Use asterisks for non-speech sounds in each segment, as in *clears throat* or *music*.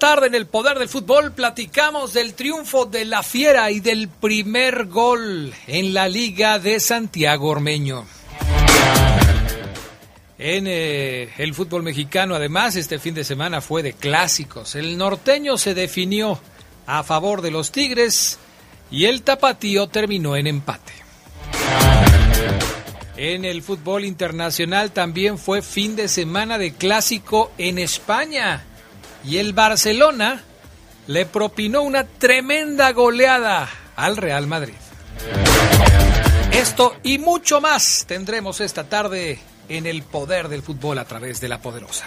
Tarde en el Poder del Fútbol platicamos del triunfo de la Fiera y del primer gol en la Liga de Santiago Ormeño. En eh, el fútbol mexicano, además, este fin de semana fue de clásicos. El norteño se definió a favor de los Tigres y el tapatío terminó en empate. En el fútbol internacional también fue fin de semana de clásico en España y el Barcelona le propinó una tremenda goleada al Real Madrid. Esto y mucho más tendremos esta tarde en el poder del fútbol a través de la poderosa.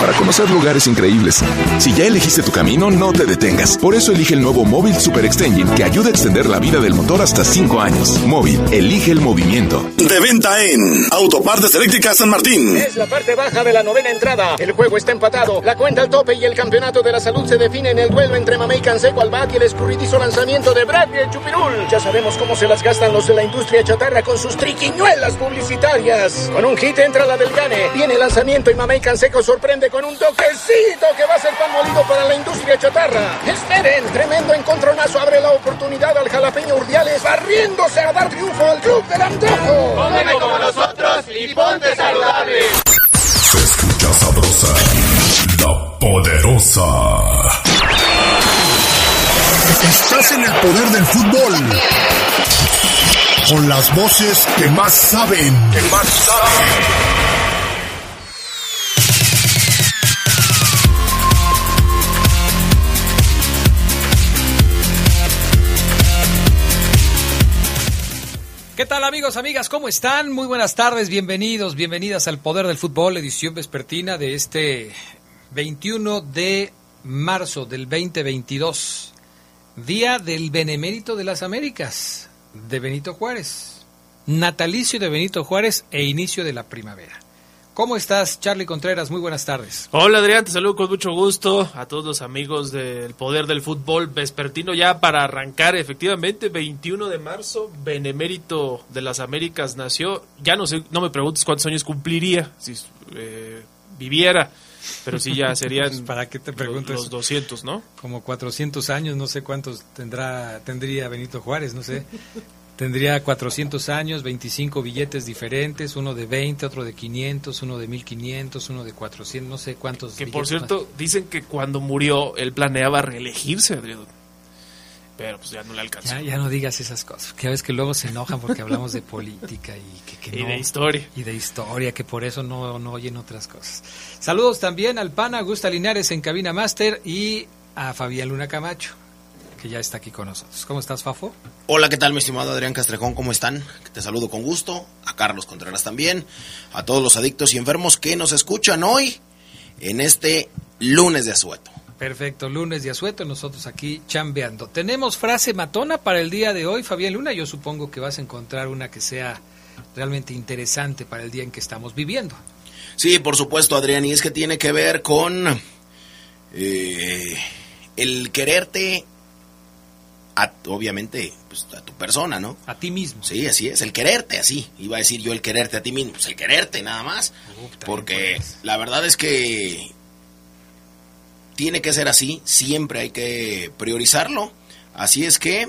Para conocer lugares increíbles. Si ya elegiste tu camino, no te detengas. Por eso elige el nuevo Móvil Super Extension que ayuda a extender la vida del motor hasta 5 años. Móvil, elige el movimiento. De venta en Autopartes Eléctricas San Martín. Es la parte baja de la novena entrada. El juego está empatado. La cuenta al tope y el campeonato de la salud se define en el duelo entre Mamey Canseco al bat y el escurridizo lanzamiento de Bradley Chupirul. Ya sabemos cómo se las gastan los de la industria chatarra con sus triquiñuelas publicitarias. Con un hit entra la del Gane. Viene el lanzamiento y Mamey Canseco sorprende con un toquecito que va a ser pan molido para la industria chatarra. Esperen, tremendo encontronazo abre la oportunidad al jalapeño Urdiales barriéndose a dar triunfo al club del antojo. Come como nosotros y ponte saludable. Se escucha sabrosa, la poderosa. Estás en el poder del fútbol. Con las voces que más saben. Que más saben. ¿Qué tal amigos, amigas? ¿Cómo están? Muy buenas tardes, bienvenidos, bienvenidas al Poder del Fútbol, edición vespertina de este 21 de marzo del 2022, día del Benemérito de las Américas, de Benito Juárez, natalicio de Benito Juárez e inicio de la primavera. ¿Cómo estás, Charlie Contreras? Muy buenas tardes. Hola Adrián, te saludo con mucho gusto a todos los amigos del Poder del Fútbol vespertino ya para arrancar efectivamente 21 de marzo, Benemérito de las Américas nació, ya no sé, no me preguntes cuántos años cumpliría si eh, viviera, pero sí ya *laughs* serían ¿Para qué te pregunto los eso? 200, ¿no? Como 400 años, no sé cuántos tendrá tendría Benito Juárez, no sé. Tendría 400 años, 25 billetes diferentes, uno de 20, otro de 500, uno de 1500, uno de 400, no sé cuántos. Que por billetes cierto, dicen que cuando murió él planeaba reelegirse, Adrián. Pero pues ya no le alcanzó. Ya, ya no digas esas cosas, que a veces que luego se enojan porque hablamos de política y que, que *laughs* Y no- de historia. Y de historia, que por eso no, no oyen otras cosas. Saludos también al PAN Augusta Linares en Cabina Master y a Fabián Luna Camacho, que ya está aquí con nosotros. ¿Cómo estás, Fafo? Hola, ¿qué tal, mi estimado Adrián Castrejón? ¿Cómo están? Te saludo con gusto. A Carlos Contreras también. A todos los adictos y enfermos que nos escuchan hoy en este lunes de asueto. Perfecto, lunes de asueto, nosotros aquí chambeando. Tenemos frase matona para el día de hoy, Fabián Luna. Yo supongo que vas a encontrar una que sea realmente interesante para el día en que estamos viviendo. Sí, por supuesto, Adrián, y es que tiene que ver con eh, el quererte, a, obviamente, pues, a tu persona, ¿no? A ti mismo. Sí, así es, el quererte, así. Iba a decir yo el quererte a ti mismo, pues el quererte nada más. Porque la verdad es que tiene que ser así, siempre hay que priorizarlo. Así es que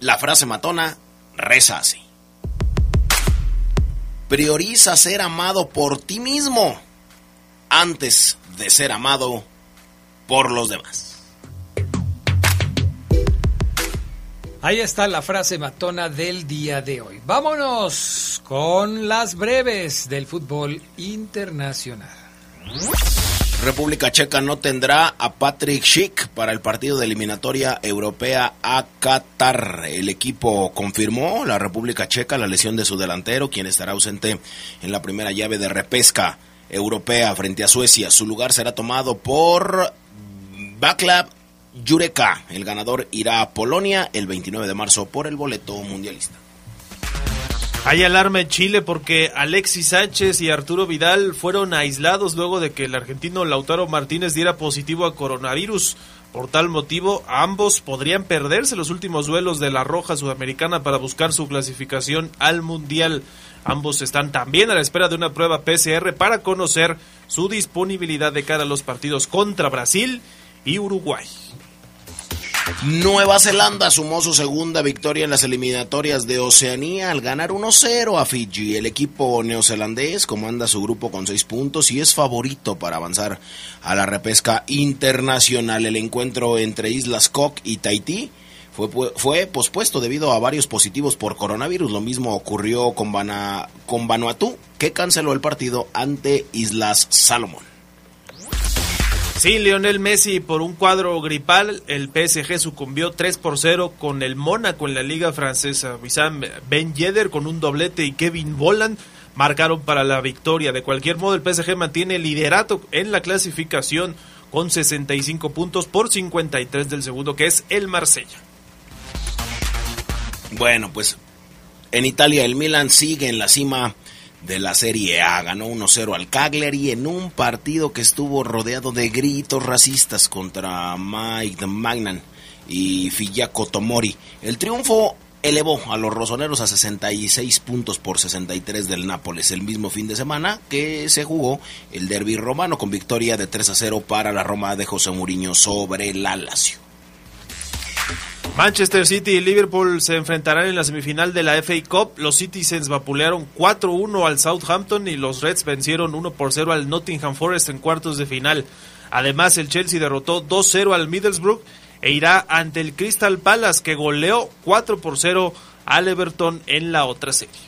la frase matona reza así. Prioriza ser amado por ti mismo antes de ser amado por los demás. Ahí está la frase matona del día de hoy. Vámonos con las breves del fútbol internacional. República Checa no tendrá a Patrick Schick para el partido de eliminatoria europea a Qatar. El equipo confirmó, la República Checa, la lesión de su delantero, quien estará ausente en la primera llave de repesca europea frente a Suecia. Su lugar será tomado por Baclav Yureka. El ganador irá a Polonia el 29 de marzo por el boleto mundialista. Hay alarma en Chile porque Alexis Sánchez y Arturo Vidal fueron aislados luego de que el argentino Lautaro Martínez diera positivo a coronavirus. Por tal motivo, ambos podrían perderse los últimos duelos de la Roja Sudamericana para buscar su clasificación al Mundial. Ambos están también a la espera de una prueba PCR para conocer su disponibilidad de cara a los partidos contra Brasil y Uruguay. Nueva Zelanda sumó su segunda victoria en las eliminatorias de Oceanía al ganar 1-0 a Fiji. El equipo neozelandés comanda su grupo con seis puntos y es favorito para avanzar a la repesca internacional. El encuentro entre Islas Cook y Tahití fue, fue pospuesto debido a varios positivos por coronavirus. Lo mismo ocurrió con, con Vanuatu, que canceló el partido ante Islas Salomón. Sí, Lionel Messi por un cuadro gripal, el PSG sucumbió 3 por 0 con el Mónaco en la liga francesa. Ben Yedder con un doblete y Kevin Volland marcaron para la victoria. De cualquier modo, el PSG mantiene el liderato en la clasificación con 65 puntos por 53 del segundo, que es el Marsella. Bueno, pues en Italia el Milan sigue en la cima de la Serie A. Ganó 1-0 al Cagliari en un partido que estuvo rodeado de gritos racistas contra Mike Magnan y Fiyako Tomori. El triunfo elevó a los rosoneros a 66 puntos por 63 del Nápoles el mismo fin de semana que se jugó el derby romano con victoria de 3 a 0 para la Roma de José Mourinho sobre la Lazio. Manchester City y Liverpool se enfrentarán en la semifinal de la FA Cup. Los Citizens vapulearon 4-1 al Southampton y los Reds vencieron 1 0 al Nottingham Forest en cuartos de final. Además, el Chelsea derrotó 2-0 al Middlesbrough e irá ante el Crystal Palace que goleó 4 0 al Everton en la otra serie.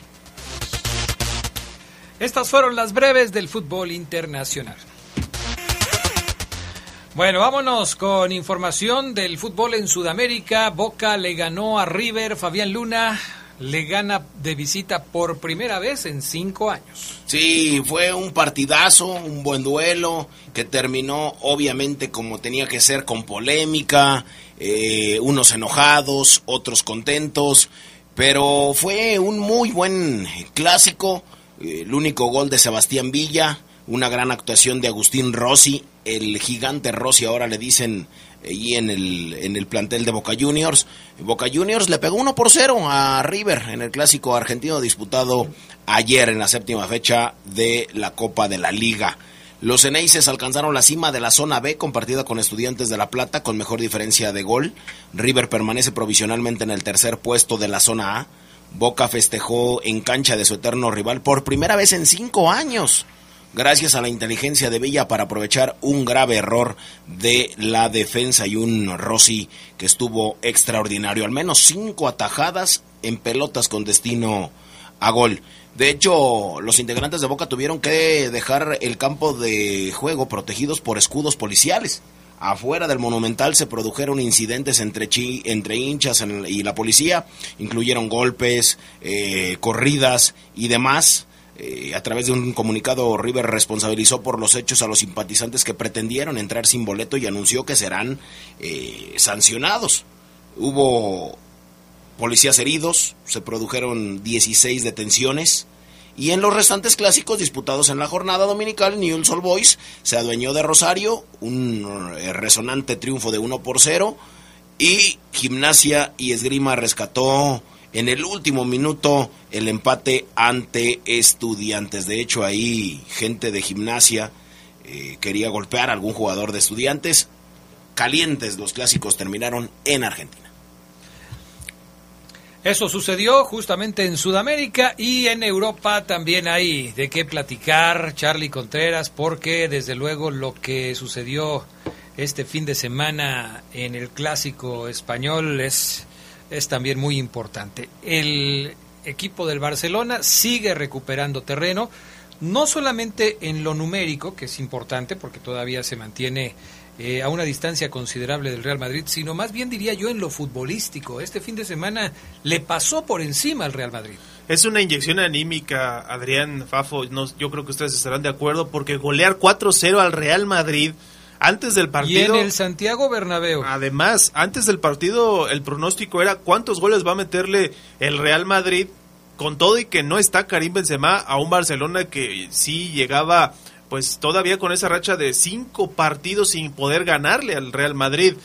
Estas fueron las breves del fútbol internacional. Bueno, vámonos con información del fútbol en Sudamérica. Boca le ganó a River, Fabián Luna le gana de visita por primera vez en cinco años. Sí, fue un partidazo, un buen duelo que terminó obviamente como tenía que ser con polémica, eh, unos enojados, otros contentos, pero fue un muy buen clásico. El único gol de Sebastián Villa, una gran actuación de Agustín Rossi, el gigante Rossi ahora le dicen y en el, en el plantel de Boca Juniors. Boca Juniors le pegó 1 por 0 a River en el clásico argentino disputado ayer en la séptima fecha de la Copa de la Liga. Los Eneises alcanzaron la cima de la zona B compartida con Estudiantes de La Plata con mejor diferencia de gol. River permanece provisionalmente en el tercer puesto de la zona A. Boca festejó en cancha de su eterno rival por primera vez en cinco años gracias a la inteligencia de Villa para aprovechar un grave error de la defensa y un Rossi que estuvo extraordinario. Al menos cinco atajadas en pelotas con destino a gol. De hecho, los integrantes de Boca tuvieron que dejar el campo de juego protegidos por escudos policiales. Afuera del Monumental se produjeron incidentes entre, entre hinchas y la policía, incluyeron golpes, eh, corridas y demás. Eh, a través de un comunicado, River responsabilizó por los hechos a los simpatizantes que pretendieron entrar sin boleto y anunció que serán eh, sancionados. Hubo policías heridos, se produjeron 16 detenciones. Y en los restantes clásicos disputados en la jornada dominical, Newell's Old Boys se adueñó de Rosario, un eh, resonante triunfo de 1 por 0. Y Gimnasia y Esgrima rescató en el último minuto el empate ante estudiantes. De hecho, ahí gente de gimnasia eh, quería golpear a algún jugador de estudiantes. Calientes los clásicos terminaron en Argentina. Eso sucedió justamente en Sudamérica y en Europa también hay de qué platicar, Charlie Contreras, porque desde luego lo que sucedió este fin de semana en el clásico español es, es también muy importante. El equipo del Barcelona sigue recuperando terreno, no solamente en lo numérico, que es importante porque todavía se mantiene eh, a una distancia considerable del Real Madrid, sino más bien diría yo en lo futbolístico. Este fin de semana le pasó por encima al Real Madrid. Es una inyección anímica, Adrián Fafo. No, yo creo que ustedes estarán de acuerdo porque golear 4-0 al Real Madrid antes del partido. Y en el Santiago Bernabéu. Además, antes del partido, el pronóstico era cuántos goles va a meterle el Real Madrid. Con todo y que no está Karim Benzema a un Barcelona que sí llegaba pues todavía con esa racha de cinco partidos sin poder ganarle al Real Madrid.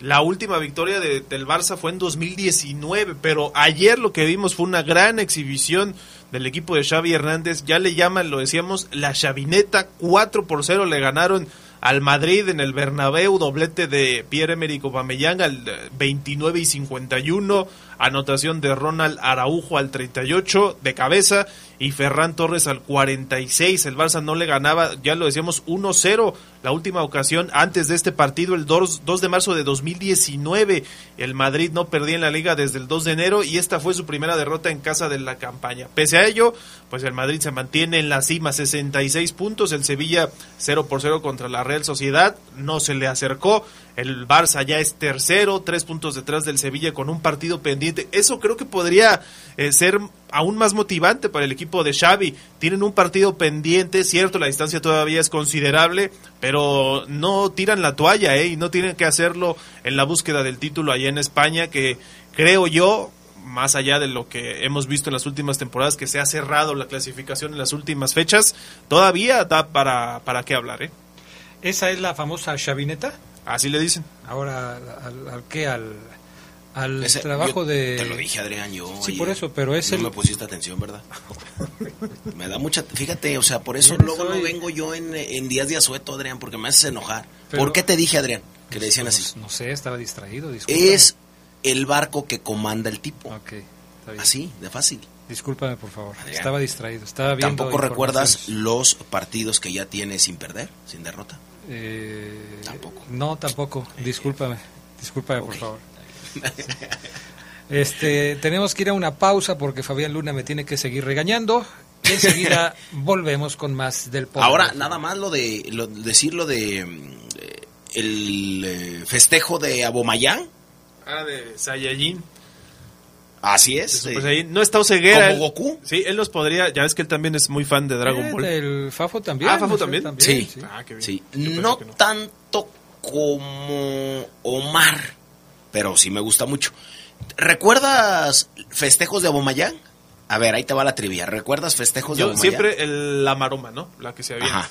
La última victoria de, del Barça fue en 2019, pero ayer lo que vimos fue una gran exhibición del equipo de Xavi Hernández. Ya le llaman, lo decíamos, la chavineta. 4 por 0 le ganaron al Madrid en el Bernabéu, doblete de Pierre-Emerick Aubameyang al 29 y 51, anotación de Ronald Araujo al 38 de cabeza y Ferran Torres al 46. El Barça no le ganaba, ya lo decíamos, 1-0 la última ocasión antes de este partido, el 2, 2, de marzo de 2019. El Madrid no perdía en la liga desde el 2 de enero y esta fue su primera derrota en casa de la campaña. Pese a ello, pues el Madrid se mantiene en la cima, 66 puntos. El Sevilla 0 por 0 contra la Real Sociedad, no se le acercó. El Barça ya es tercero, tres puntos detrás del Sevilla con un partido pendiente. Eso creo que podría eh, ser aún más motivante para el equipo de Xavi. Tienen un partido pendiente, cierto, la distancia todavía es considerable, pero no tiran la toalla, ¿eh? Y no tienen que hacerlo en la búsqueda del título allá en España, que creo yo, más allá de lo que hemos visto en las últimas temporadas, que se ha cerrado la clasificación en las últimas fechas, todavía da para, para qué hablar, ¿eh? ¿Esa es la famosa chavineta? Así le dicen. Ahora, ¿al, al qué? Al, al Ese, trabajo de... Te lo dije, Adrián, yo... Sí, oye, por eso, pero es no el... me pusiste atención, ¿verdad? *laughs* me da mucha... Fíjate, o sea, por eso luego soy... no vengo yo en, en días de asueto, Adrián, porque me haces enojar. Pero, ¿Por qué te dije, Adrián, que le decían así? No, no sé, estaba distraído, discúlpame. Es el barco que comanda el tipo. Ok, está bien. Así, de fácil. Discúlpame, por favor. Adrián, estaba distraído. Estaba viendo ¿Tampoco recuerdas los partidos que ya tiene sin perder, sin derrota? Eh, tampoco. No, tampoco. Discúlpame. Discúlpame, okay. por favor. *laughs* Este, tenemos que ir a una pausa porque Fabián Luna me tiene que seguir regañando. Y enseguida *laughs* volvemos con más del poder. Ahora, nada más lo de lo, decir lo de eh, el eh, festejo de Abomayán. Ah, de Saiyajin. Así es. Sí. No está Oseguera. ¿Como Goku? Sí, él los podría. Ya ves que él también es muy fan de Dragon eh, Ball. El Fafo también. Ah, Fafo también. también sí. sí. Ah, qué bien. sí. No, no, tanto como Omar, pero sí me gusta mucho. ¿Recuerdas festejos de Abomayán? A ver, ahí te va la trivia. ¿Recuerdas festejos Yo de Abomayán? siempre el, la maroma, ¿no? La que se había. Ajá.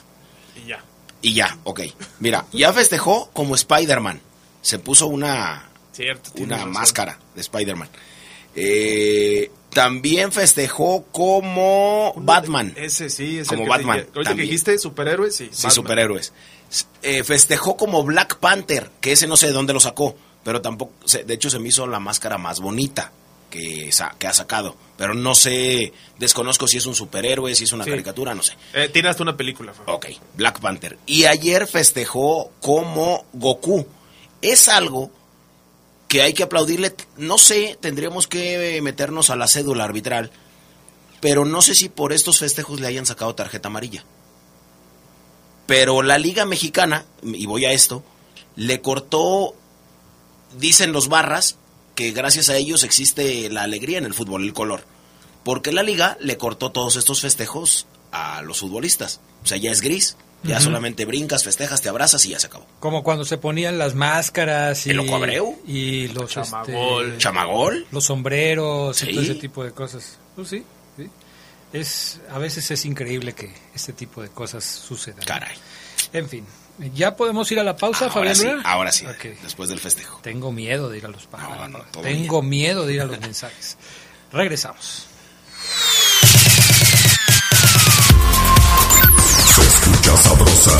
Y ya. Y ya, ok. Mira, ya festejó como Spider-Man. Se puso una, Cierto, una razón. máscara de Spider-Man. Eh, también festejó como Batman. Ese sí, es como el que Batman. Te, ahorita que dijiste superhéroes, sí. Sí, Batman. superhéroes. Eh, festejó como Black Panther, que ese no sé de dónde lo sacó, pero tampoco, de hecho se me hizo la máscara más bonita que, que ha sacado, pero no sé, desconozco si es un superhéroe, si es una Sí. caricatura, no sé. Eh, tiene hasta una película. Fabio. Ok, Black Panther. Y ayer festejó como Goku. Es algo que hay que aplaudirle. No sé, tendríamos que meternos a la cédula arbitral. Pero no sé si por estos festejos le hayan sacado tarjeta amarilla. Pero la Liga Mexicana, y voy a esto, le cortó, dicen los barras, que gracias a ellos existe la alegría en el fútbol, el color. Porque la liga le cortó todos estos festejos a los futbolistas. O sea, ya es gris. Ya solamente brincas, festejas, te abrazas y ya se acabó. Como cuando se ponían las máscaras y, ¿El Loco Abreu? y los, Chamagol. este, Chamagol. los sombreros Sí. y todo ese tipo de cosas. Pues sí, sí. Es, a veces es increíble que este tipo de cosas sucedan. Caray. En fin, ¿ya podemos ir a la pausa, Ahora Fabián sí, Luna? ahora sí, después del festejo. Tengo miedo de ir a los No, no, todo Tengo miedo de ir a los mensajes. Regresamos. Se escucha sabrosa,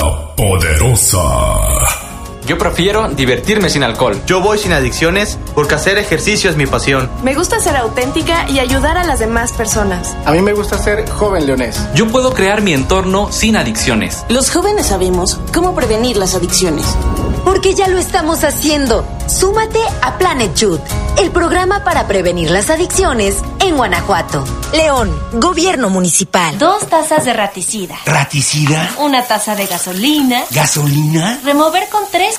la poderosa. Yo prefiero divertirme sin alcohol. Yo voy sin adicciones porque hacer ejercicio es mi pasión. Me gusta ser auténtica y ayudar a las demás personas. A mí me gusta ser joven leonés. Yo puedo crear mi entorno sin adicciones. Los jóvenes sabemos cómo prevenir las adicciones. Porque ya lo estamos haciendo. Súmate a Planet Youth, el programa para prevenir las adicciones en Guanajuato. León, Gobierno Municipal. Dos tazas de raticida. ¿Raticida? Una taza de gasolina. ¿Gasolina? Remover con tres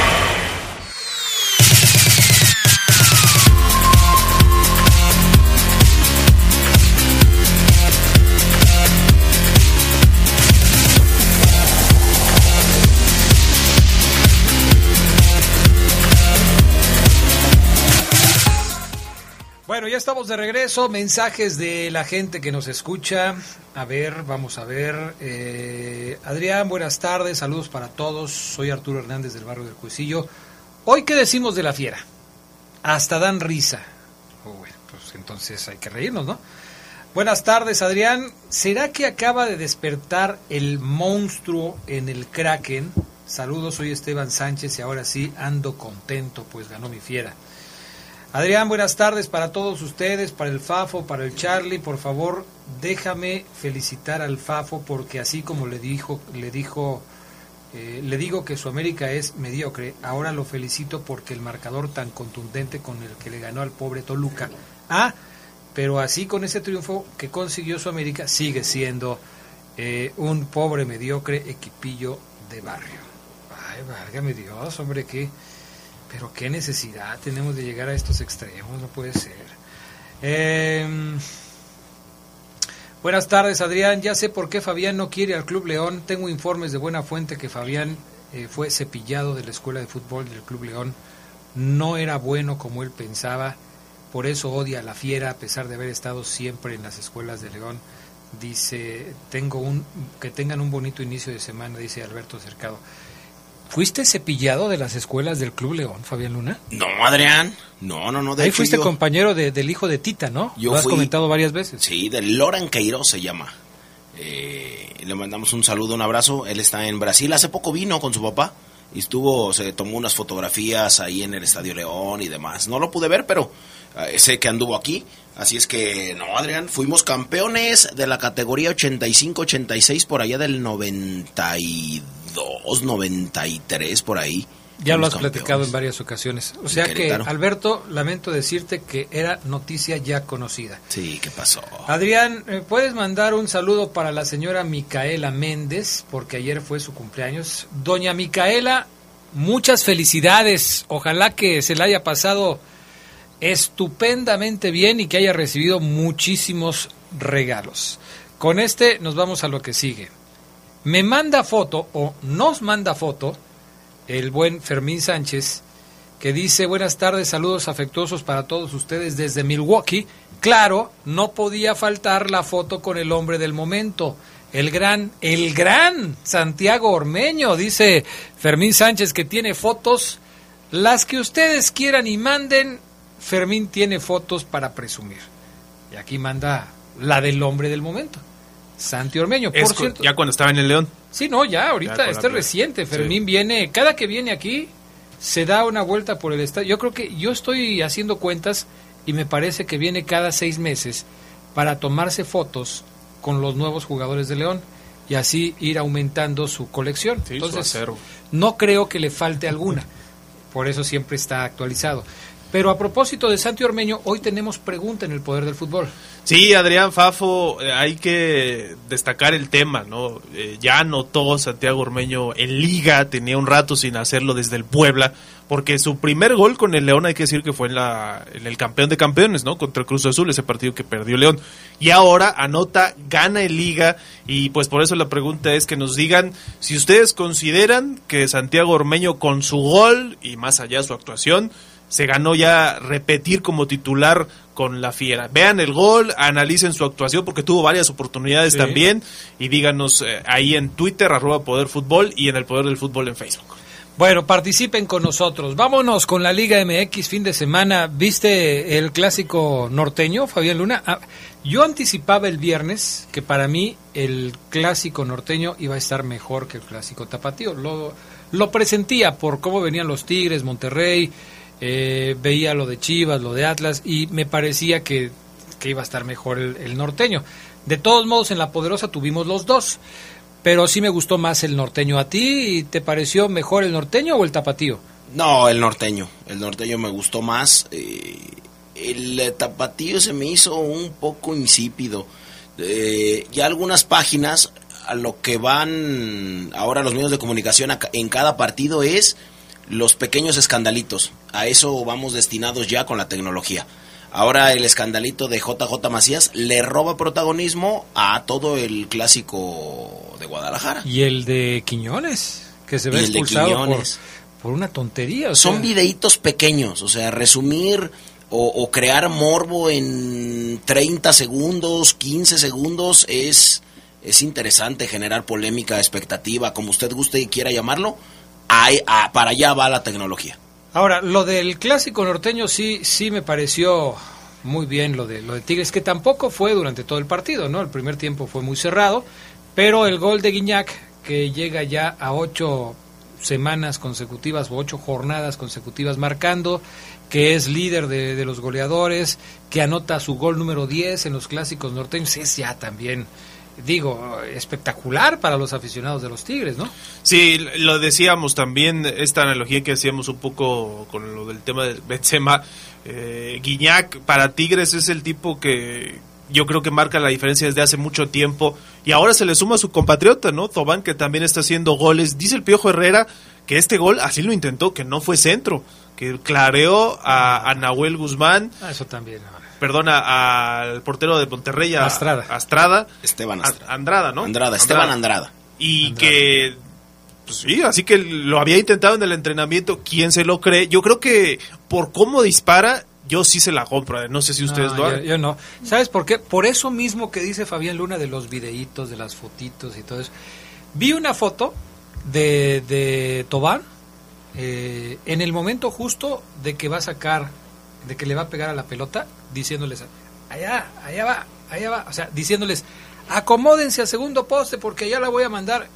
Ya estamos de regreso. Mensajes de la gente que nos escucha. A ver, vamos a ver. Eh, Adrián, buenas tardes. Saludos para todos. Soy Arturo Hernández del barrio del Cuecillo. Hoy, ¿qué decimos de la fiera? Hasta dan risa. Oh, bueno, pues entonces hay que reírnos, ¿no? Buenas tardes, Adrián. ¿Será que acaba de despertar el monstruo en el Kraken? Saludos, soy Esteban Sánchez y ahora sí ando contento, pues ganó mi fiera. Adrián, buenas tardes para todos ustedes, para el Fafo, para el Charlie. Por favor, déjame felicitar al Fafo porque así como le dijo, le dijo, eh, le digo que su América es mediocre. Ahora lo felicito porque el marcador tan contundente con el que le ganó al pobre Toluca. Ah, pero así con ese triunfo que consiguió su América sigue siendo eh, un pobre mediocre equipillo de barrio. Ay, válgame Dios, hombre, que pero qué necesidad tenemos de llegar a estos extremos, no puede ser. Eh, buenas tardes, Adrián. Ya sé por qué Fabián no quiere al Club León. Tengo informes de buena fuente que Fabián eh, fue cepillado de la escuela de fútbol del Club León. No era bueno como él pensaba. Por eso odia a la fiera, a pesar de haber estado siempre en las escuelas de León. Dice, tengo un, que tengan un bonito inicio de semana, dice Alberto Cercado. ¿Fuiste cepillado de las escuelas del Club León, Fabián Luna? No, Adrián. No, no, no. De Ahí fuiste yo, compañero de, del hijo de Tita, ¿no? Yo Lo has fui, comentado varias veces. Sí, del Loran Queiroz se llama. Eh, le mandamos un saludo, un abrazo. Él está en Brasil. Hace poco vino con su papá y estuvo, se tomó unas fotografías ahí en el Estadio León y demás. No lo pude ver, pero eh, sé que anduvo aquí. Así es que, no, Adrián, fuimos campeones de la categoría 85-86 por allá del 92, 93, por ahí. Ya lo has platicado en varias ocasiones. O sea que, Alberto, lamento decirte que era noticia ya conocida. Sí, ¿qué pasó? Adrián, eh, ¿puedes mandar un saludo para la señora Micaela Méndez? Porque ayer fue su cumpleaños. Doña Micaela, muchas felicidades. Ojalá que se la haya pasado estupendamente bien y que haya recibido muchísimos regalos. Con este nos vamos a lo que sigue. Me manda foto o nos manda foto el buen Fermín Sánchez que dice buenas tardes, saludos afectuosos para todos ustedes desde Milwaukee. Claro, no podía faltar la foto con el hombre del momento, el gran, el gran Santiago Ormeño, dice Fermín Sánchez que tiene fotos, las que ustedes quieran y manden, Fermín tiene fotos para presumir. Y aquí manda la del hombre del momento. Santi Ormeño, por cierto. ya cuando estaba en el León. Sí, no, ya, ahorita, con la este es playa. reciente. Fermín viene, cada que viene aquí, se da una vuelta por el estadio. Yo creo que yo estoy haciendo cuentas y me parece que viene cada seis meses para tomarse fotos con los nuevos jugadores de León y así ir aumentando su colección. Entonces, no creo que le falte alguna. Por eso siempre está actualizado. Pero a propósito de Santi Ormeño, hoy tenemos pregunta en el poder del fútbol. Sí, Adrián Fafo, eh, hay que destacar el tema, ¿no? Eh, ya anotó Santiago Ormeño en liga, tenía un rato sin hacerlo desde el Puebla, porque su primer gol con el León hay que decir que fue en, la, el campeón de campeones, ¿no? Contra el Cruz Azul, ese partido que perdió León. Y ahora anota, gana en liga, y pues por eso la pregunta es que nos digan si ustedes consideran que Santiago Ormeño con su gol y más allá su actuación, se ganó ya repetir como titular con la Fiera. Vean el gol, analicen su actuación porque tuvo varias oportunidades también y díganos eh, ahí en Twitter, arroba Poder Fútbol y en el Poder del Fútbol en Facebook. Bueno, participen con nosotros. Vámonos con la Liga MX fin de semana. ¿Viste el clásico norteño, Fabián Luna? Ah, yo anticipaba el viernes que para mí el clásico norteño iba a estar mejor que el clásico tapatío. Lo, lo presentía por cómo venían los Tigres, Monterrey, eh, veía lo de Chivas, lo de Atlas y me parecía que, iba a estar mejor el, norteño. De todos modos, en la poderosa tuvimos los dos, pero sí me gustó más el norteño. ¿A ti te pareció mejor el norteño o el tapatío? No, el norteño. El norteño me gustó más. Eh, el tapatío se me hizo un poco insípido. Eh, ya algunas páginas a lo que van ahora los medios de comunicación en cada partido es los pequeños escandalitos. A eso vamos destinados ya con la tecnología. Ahora el escandalito de JJ Macías le roba protagonismo a todo el clásico de Guadalajara. Y el de Quiñones, que se ve expulsado por, por, una tontería. Son videitos pequeños, o sea, resumir o, o, crear morbo en 30 segundos, 15 segundos es, es interesante generar polémica, expectativa, como usted guste y quiera llamarlo para allá va la tecnología. Ahora, lo del clásico norteño sí, sí me pareció muy bien lo de lo de Tigres, que tampoco fue durante todo el partido, ¿no? El primer tiempo fue muy cerrado, pero el gol de Guiñac, que llega ya a ocho semanas consecutivas o ocho jornadas consecutivas marcando, que es líder de, de los goleadores, que anota su gol número 10 en los clásicos norteños, es ya también digo, espectacular para los aficionados de los Tigres, ¿no? Sí, lo decíamos también, esta analogía que hacíamos un poco con lo del tema de Benzema, eh, Guiñac para Tigres es el tipo que yo creo que marca la diferencia desde hace mucho tiempo y ahora se le suma a su compatriota, ¿no? Tobán que también está haciendo goles, dice el Piojo Herrera que este gol así lo intentó, que no fue centro, que clareó a, Nahuel Guzmán. Ah, eso también perdona, al portero de Monterrey, a Astrada. Astrada. Esteban Astrada. Andrada, ¿no? Andrada, Esteban Andrada. Y que, pues sí, así que lo había intentado en el entrenamiento. ¿Quién se lo cree? Yo creo que por cómo dispara, yo sí se la compro. No sé si ustedes lo Yo, no. ¿Sabes por qué? Por eso mismo que dice Fabián Luna de los videitos, de las fotitos y todo eso. Vi una foto de, de Tobán eh, en el momento justo de que va a sacar de que le va a pegar a la pelota, diciéndoles, allá, allá va, allá va, o sea, diciéndoles, acomódense al segundo poste porque ya la voy a mandar.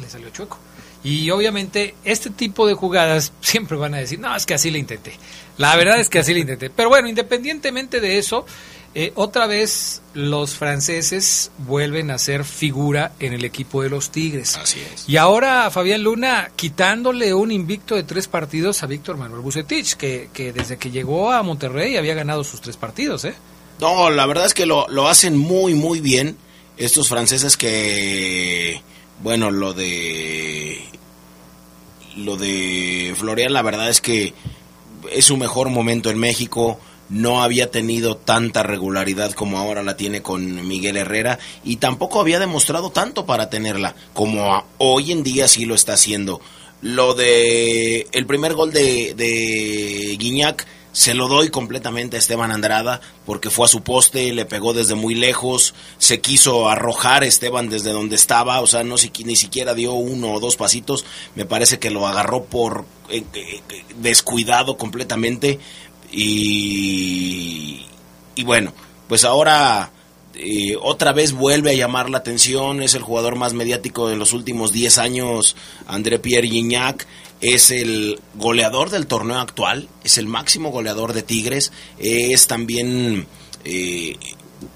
Le salió chueco. Y obviamente este tipo de jugadas *laughs* siempre van a decir, no, es que así le intenté. La verdad es que así le intenté. Pero bueno, independientemente de eso, eh, otra vez los franceses vuelven a ser figura en el equipo de los Tigres. Así es. Y ahora Fabián Luna quitándole un invicto de tres partidos a Víctor Manuel Bucetich, que, que, desde que llegó a Monterrey había ganado sus tres partidos, ¿eh? No, la verdad es que lo, lo hacen muy, muy bien estos franceses que, bueno, lo de... Lo de Florian, la verdad es que es su mejor momento en México no había tenido tanta regularidad como ahora la tiene con Miguel Herrera y tampoco había demostrado tanto para tenerla como hoy en día sí lo está haciendo. Lo de el primer gol de, de Guiñac se lo doy completamente a Esteban Andrada porque fue a su poste, le pegó desde muy lejos, se quiso arrojar Esteban desde donde estaba, o sea, no ni siquiera dio uno o dos pasitos, me parece que lo agarró por eh, eh, descuidado completamente, y, y bueno, pues ahora eh, otra vez vuelve a llamar la atención, es el jugador más mediático de los últimos 10 años, André Pierre Gignac, es el goleador del torneo actual, es el máximo goleador de Tigres, es también... Eh,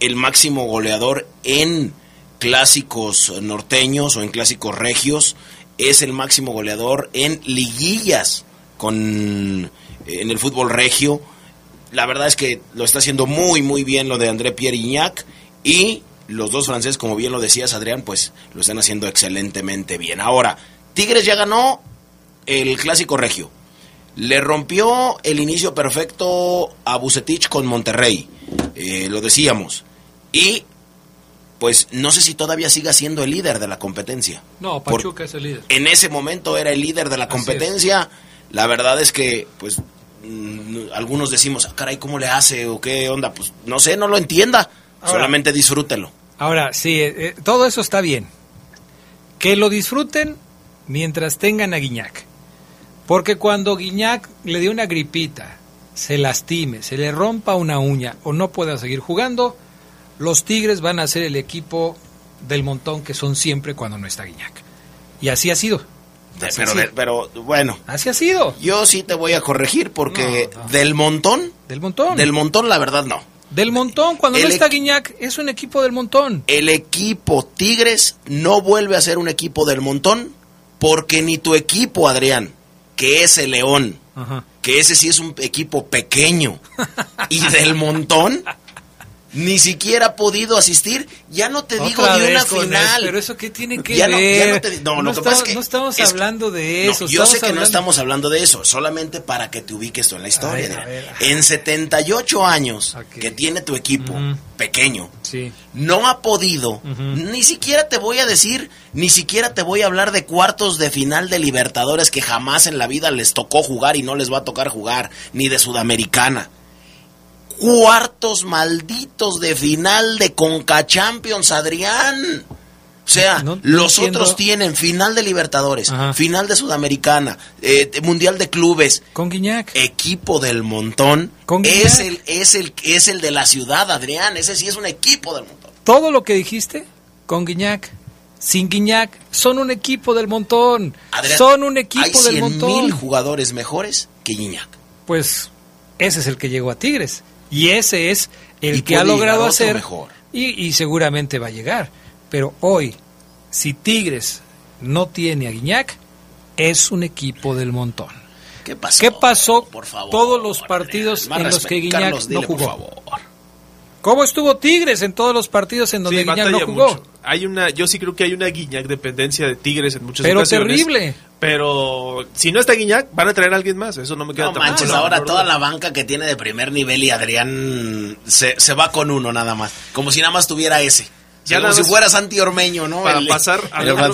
el máximo goleador en clásicos norteños o en clásicos regios, es el máximo goleador en liguillas con en el fútbol regio. La verdad es que lo está haciendo muy muy bien lo de André Pierre Ignac y los dos franceses, como bien lo decías Adrián, pues lo están haciendo excelentemente bien. Ahora, Tigres ya ganó el clásico regio. Le rompió el inicio perfecto a Bucetich con Monterrey, eh, lo decíamos. Y pues no sé si todavía siga siendo el líder de la competencia. No, Pachuca es el líder. En ese momento era el líder de la competencia. La verdad es que, pues, algunos decimos, ah, caray, ¿cómo le hace o qué onda? Pues no sé, no lo entienda. Solamente disfrútelo. Ahora, sí, eh, eh, todo eso está bien. Que lo disfruten mientras tengan a Guiñac. Porque cuando Guiñac le dé una gripita, se lastime, se le rompa una uña o no pueda seguir jugando, los Tigres van a ser el equipo del montón que son siempre cuando no está Guiñac. Y así ha sido. Así pero, pero bueno. Así ha sido. Yo sí te voy a corregir porque del montón. Del montón. Del montón, la verdad, no. Del montón, cuando no está Guiñac, es un equipo del montón. El equipo Tigres no vuelve a ser un equipo del montón porque ni tu equipo, Adrián, que es el León, que ese sí es un equipo pequeño, *laughs* y del montón, ni siquiera ha podido asistir. Ya no te digo de una final. pero eso qué tiene que ver. No, no, estamos hablando de eso. yo sé que no estamos hablando de eso, solamente para que te ubiques tú en la historia. En 78 años que tiene tu equipo pequeño, no ha podido, ni siquiera te voy a decir, ni siquiera te voy a hablar de cuartos de final de Libertadores que jamás en la vida les tocó jugar y no les va a tocar jugar, ni de Sudamericana cuartos malditos de final de Conca Champions, Adrián. O sea, los otros tienen final de Libertadores, final de Sudamericana, eh, Mundial de Clubes. Con Guiñac. Equipo del montón. es el, es el, es el de la ciudad, Adrián. Ese sí es un equipo del montón. Todo lo que dijiste, con Guiñac, sin Guiñac, son un equipo del montón. son un equipo del montón. Mil jugadores mejores que Guiñac. Pues ese es el que llegó a Tigres. Y ese es el que ha logrado hacer y, seguramente va a llegar. Pero hoy, si Tigres no tiene a Guiñac, es un equipo del montón. ¿Qué pasó? ¿Qué pasó por favor, todos los partidos en los que Guiñac no jugó? ¿Cómo estuvo Tigres en todos los partidos en donde Guiñac no jugó? Hay una, yo sí creo que hay una Guiñac dependencia de Tigres en muchas pero ocasiones. Pero terrible. Pero si no está Guiñac, van a traer a alguien más. Eso no me queda no, manches, ahora toda la banca que tiene de primer nivel y Adrián se, se va con uno nada más. Como si nada más tuviera ese. Ya como si fuera Santi Ormeño, ¿no? Para pasar *laughs* a *laughs*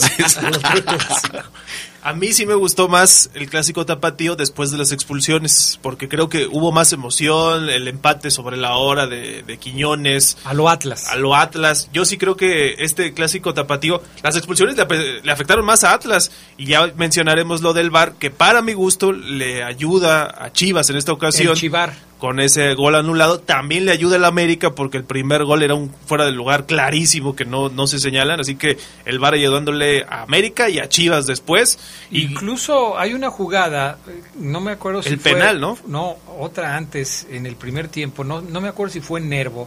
A mí sí me gustó más el clásico tapatío después de las expulsiones, porque creo que hubo más emoción, el empate sobre la hora de, Quiñones. A lo Atlas. A lo Atlas. Yo sí creo que este clásico tapatío, las expulsiones le, afectaron más a Atlas, y ya mencionaremos lo del VAR, que para mi gusto le ayuda a Chivas en esta ocasión. El Chivar con ese gol anulado. También le ayuda el América porque el primer gol era un fuera del lugar clarísimo que no, no se señalan. Así que el VAR ayudándole a América y a Chivas después. Incluso hay una jugada, no me acuerdo si el penal, ¿no? No, otra antes, en el primer tiempo. No, no me acuerdo si fue Nervo.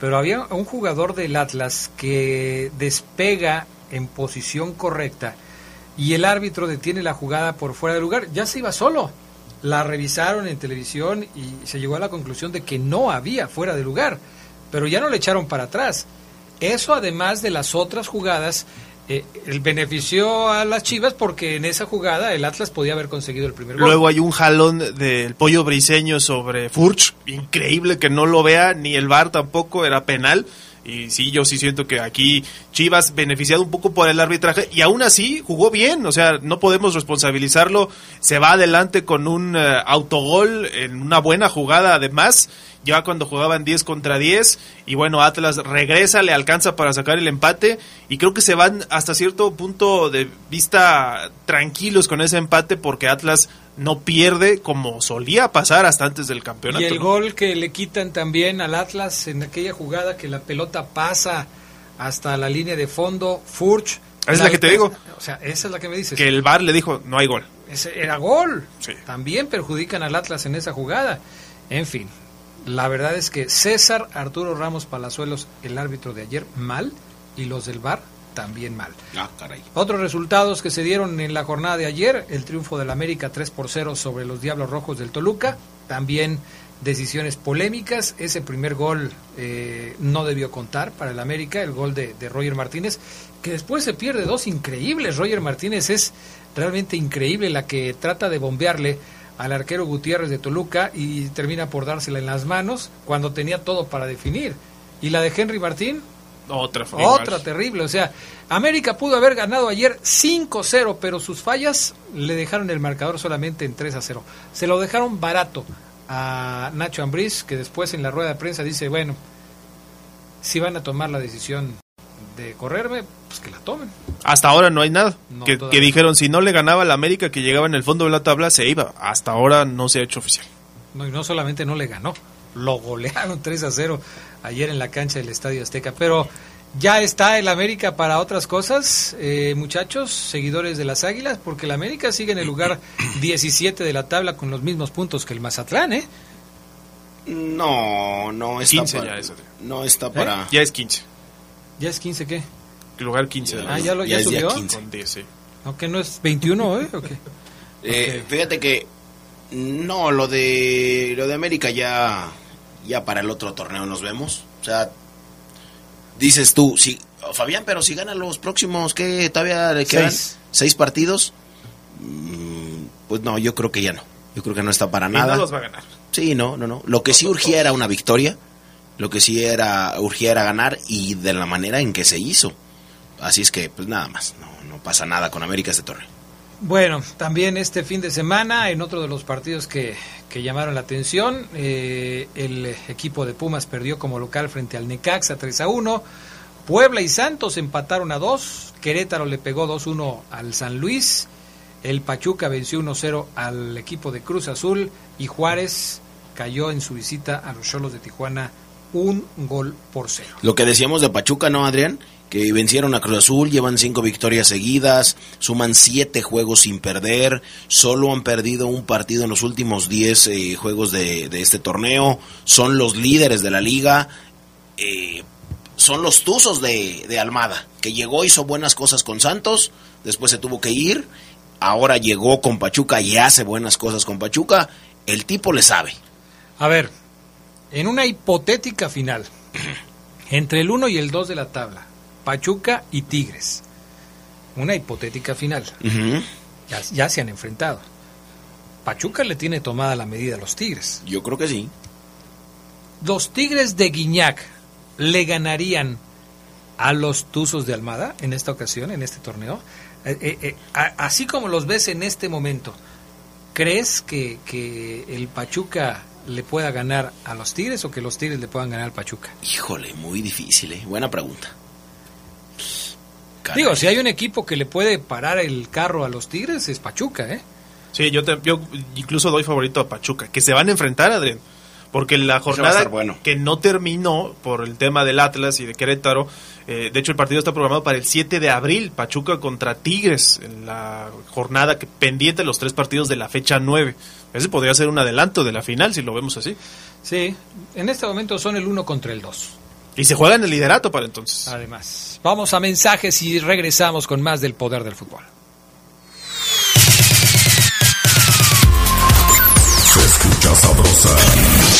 Pero había un jugador del Atlas que despega en posición correcta y el árbitro detiene la jugada por fuera de lugar. Ya se iba solo la revisaron en televisión y se llegó a la conclusión de que no había fuera de lugar, pero ya no le echaron para atrás. Eso además de las otras jugadas, eh, el benefició a las Chivas porque en esa jugada el Atlas podía haber conseguido el primer gol. Luego hay un jalón del pollo briseño sobre Furch, increíble que no lo vea, ni el VAR tampoco, era penal. Y sí, yo sí siento que aquí Chivas beneficiado un poco por el arbitraje y aún así jugó bien, o sea, no podemos responsabilizarlo. Se va adelante con un eh, autogol en una buena jugada además, ya cuando jugaban 10 contra 10 y bueno, Atlas regresa, le alcanza para sacar el empate y creo que se van hasta cierto punto de vista tranquilos con ese empate porque Atlas no pierde como solía pasar hasta antes del campeonato. Y el gol que le quitan también al Atlas en aquella jugada que la pelota pasa hasta la línea de fondo, Furch. Es la, que te digo. O sea, esa es la que me dices. Que el VAR le dijo, no hay gol. Ese era gol. También perjudican al Atlas en esa jugada. En fin, La verdad es que César Arturo Ramos Palazuelos, el árbitro de ayer, mal, y los del VAR también mal. Ah, caray. Otros resultados que se dieron en la jornada de ayer, el triunfo del América 3 por 0 sobre los Diablos Rojos del Toluca, también decisiones polémicas, ese primer gol eh, no debió contar para el América, el gol de, de Roger Martínez, que después se pierde dos increíbles, Roger Martínez es realmente increíble la que trata de bombearle al arquero Gutiérrez de Toluca y termina por dársela en las manos cuando tenía todo para definir. Y la de Henry Martín, otra, otra terrible. O sea, América pudo haber ganado ayer 5-0, pero sus fallas le dejaron el marcador solamente en 3-0. Se lo dejaron barato a Nacho Ambriz, que después en la rueda de prensa dice, bueno, si van a tomar la decisión de correrme, pues que la tomen. Hasta ahora no hay nada. No, que, que, dijeron, si no le ganaba la América, que llegaba en el fondo de la tabla, se iba. Hasta ahora no se ha hecho oficial. No, y no solamente no le ganó, lo golearon *laughs* 3 a 0 ayer en la cancha del Estadio Azteca. Pero ya está el América para otras cosas, eh, muchachos, seguidores de las Águilas, porque el América sigue en el lugar *clears throat* 17 de la tabla con los mismos puntos que el Mazatlán, ¿eh? No, no está 15 para, ya. No está para... ¿Eh? Ya es 15. ¿Ya es 15 qué? Lugar 15. Ah, ya, lo, ya, ya subió. 15. Con 10, sí. Aunque no es 21, ¿eh? Okay. Eh, okay. Fíjate que no, lo de lo de América ya ya para el otro torneo nos vemos. O sea, dices tú, si Fabián, pero si ganan los próximos, ¿qué? ¿Todavía le quedan Seis. seis partidos? Mm, Pues no, yo creo que ya no. Yo creo que no está para Y nada. no los va a ganar. Sí, no, no, no. Lo que sí urgía era una victoria. Lo que sí era urgía era ganar y de la manera en que se hizo. Así es que, pues nada más. No, no pasa nada con América este torneo. Bueno, también este fin de semana, en otro de los partidos que, que llamaron la atención, eh, el equipo de Pumas perdió como local frente al Necaxa 3 a 1. Puebla y Santos empataron a 2. Querétaro le pegó 2-1 al San Luis. El Pachuca venció 1-0 al equipo de Cruz Azul. Y Juárez cayó en su visita a los Cholos de Tijuana un gol por cero. Lo que decíamos de Pachuca, ¿no, Adrián? Que vencieron a Cruz Azul, llevan cinco victorias seguidas, suman siete juegos sin perder, solo han perdido un partido en los últimos diez eh, juegos de, de, este torneo, son los líderes de la liga, eh, son los Tuzos de, de Almada, que llegó, hizo buenas cosas con Santos, después se tuvo que ir, ahora llegó con Pachuca y hace buenas cosas con Pachuca, el tipo le sabe. A ver, en una hipotética final, *clears throat* entre el 1 y el 2 de la tabla, Pachuca y Tigres, una hipotética final, Uh -huh. ya, ya, se han enfrentado. Pachuca le tiene tomada la medida a los Tigres. Yo creo que sí. Los Tigres de Guiñac le ganarían a los Tuzos de Almada en esta ocasión, en este torneo. Eh, eh, eh, así como los ves en este momento, ¿crees que, que el Pachuca le pueda ganar a los Tigres o que los Tigres le puedan ganar al Pachuca? Híjole, muy difícil, ¿eh? Buena pregunta. Caray. Digo, si hay un equipo que le puede parar el carro a los Tigres, es Pachuca, ¿eh? Sí, yo, te, yo incluso doy favorito a Pachuca, que se van a enfrentar, Adrián. Porque la jornada bueno. que no terminó por el tema del Atlas y de Querétaro, eh, de hecho el partido está programado para el 7 de abril, Pachuca contra Tigres, en la jornada que pendiente los tres partidos de la fecha 9. Ese podría ser un adelanto de la final, si lo vemos así. Sí, en este momento son el 1 contra el 2. Y se juega en el liderato para entonces. Además, vamos a mensajes y regresamos con más del poder del fútbol. Se escucha sabrosa,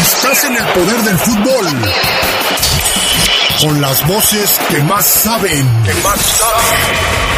Estás en el poder del fútbol. Con las voces que más saben. Que más saben.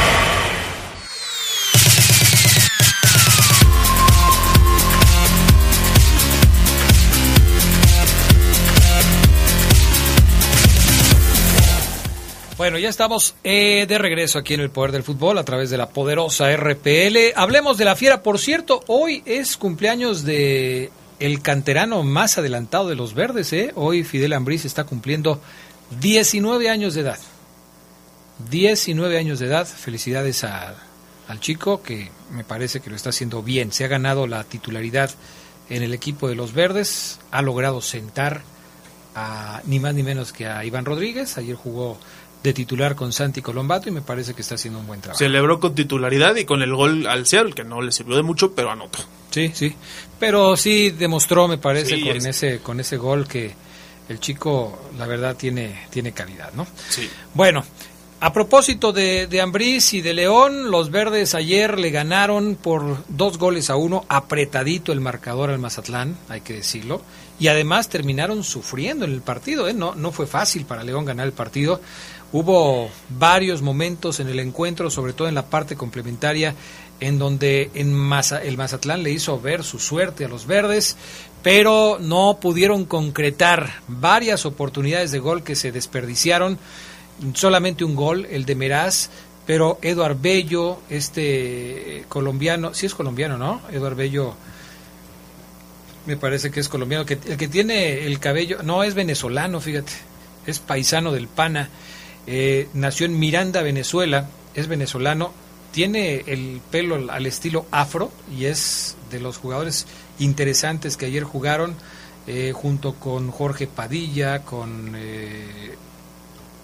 Bueno, ya estamos eh, de regreso aquí en el Poder del Fútbol a través de la poderosa RPL. Hablemos de la fiera. Por cierto, hoy es cumpleaños de el canterano más adelantado de los verdes. ¿eh? Hoy Fidel Ambriz está cumpliendo 19 años de edad. 19 años de edad. Felicidades al chico que me parece que lo está haciendo bien. Se ha ganado la titularidad en el equipo de los verdes. Ha logrado sentar a ni más ni menos que a Iván Rodríguez. Ayer jugó de titular con Santi Colombato y me parece que está haciendo un buen trabajo. Celebró con titularidad y con el gol al Seattle, que no le sirvió de mucho, pero anotó. Sí, sí. Pero sí demostró, me parece, con ese con ese gol que el chico, la verdad, tiene, tiene calidad, ¿no? Sí. Bueno, a propósito de, de Ambriz y de León, los verdes ayer le ganaron por dos goles a uno, apretadito el marcador al Mazatlán, hay que decirlo, y además terminaron sufriendo en el partido, ¿eh? no, no fue fácil para León ganar el partido, Hubo varios momentos en el encuentro, sobre todo en la parte complementaria, en donde en el Mazatlán le hizo ver su suerte a los verdes, pero no pudieron concretar varias oportunidades de gol que se desperdiciaron. Solamente un gol, el de Meraz, pero Eduard Bello, este colombiano, sí es colombiano, ¿no? Eduard Bello, me parece que es colombiano, que, el que tiene el cabello, no es venezolano, fíjate, es paisano del Pana eh, nació en Miranda, Venezuela, es venezolano, tiene el pelo al estilo afro y es de los jugadores interesantes que ayer jugaron eh, junto con Jorge Padilla, con eh,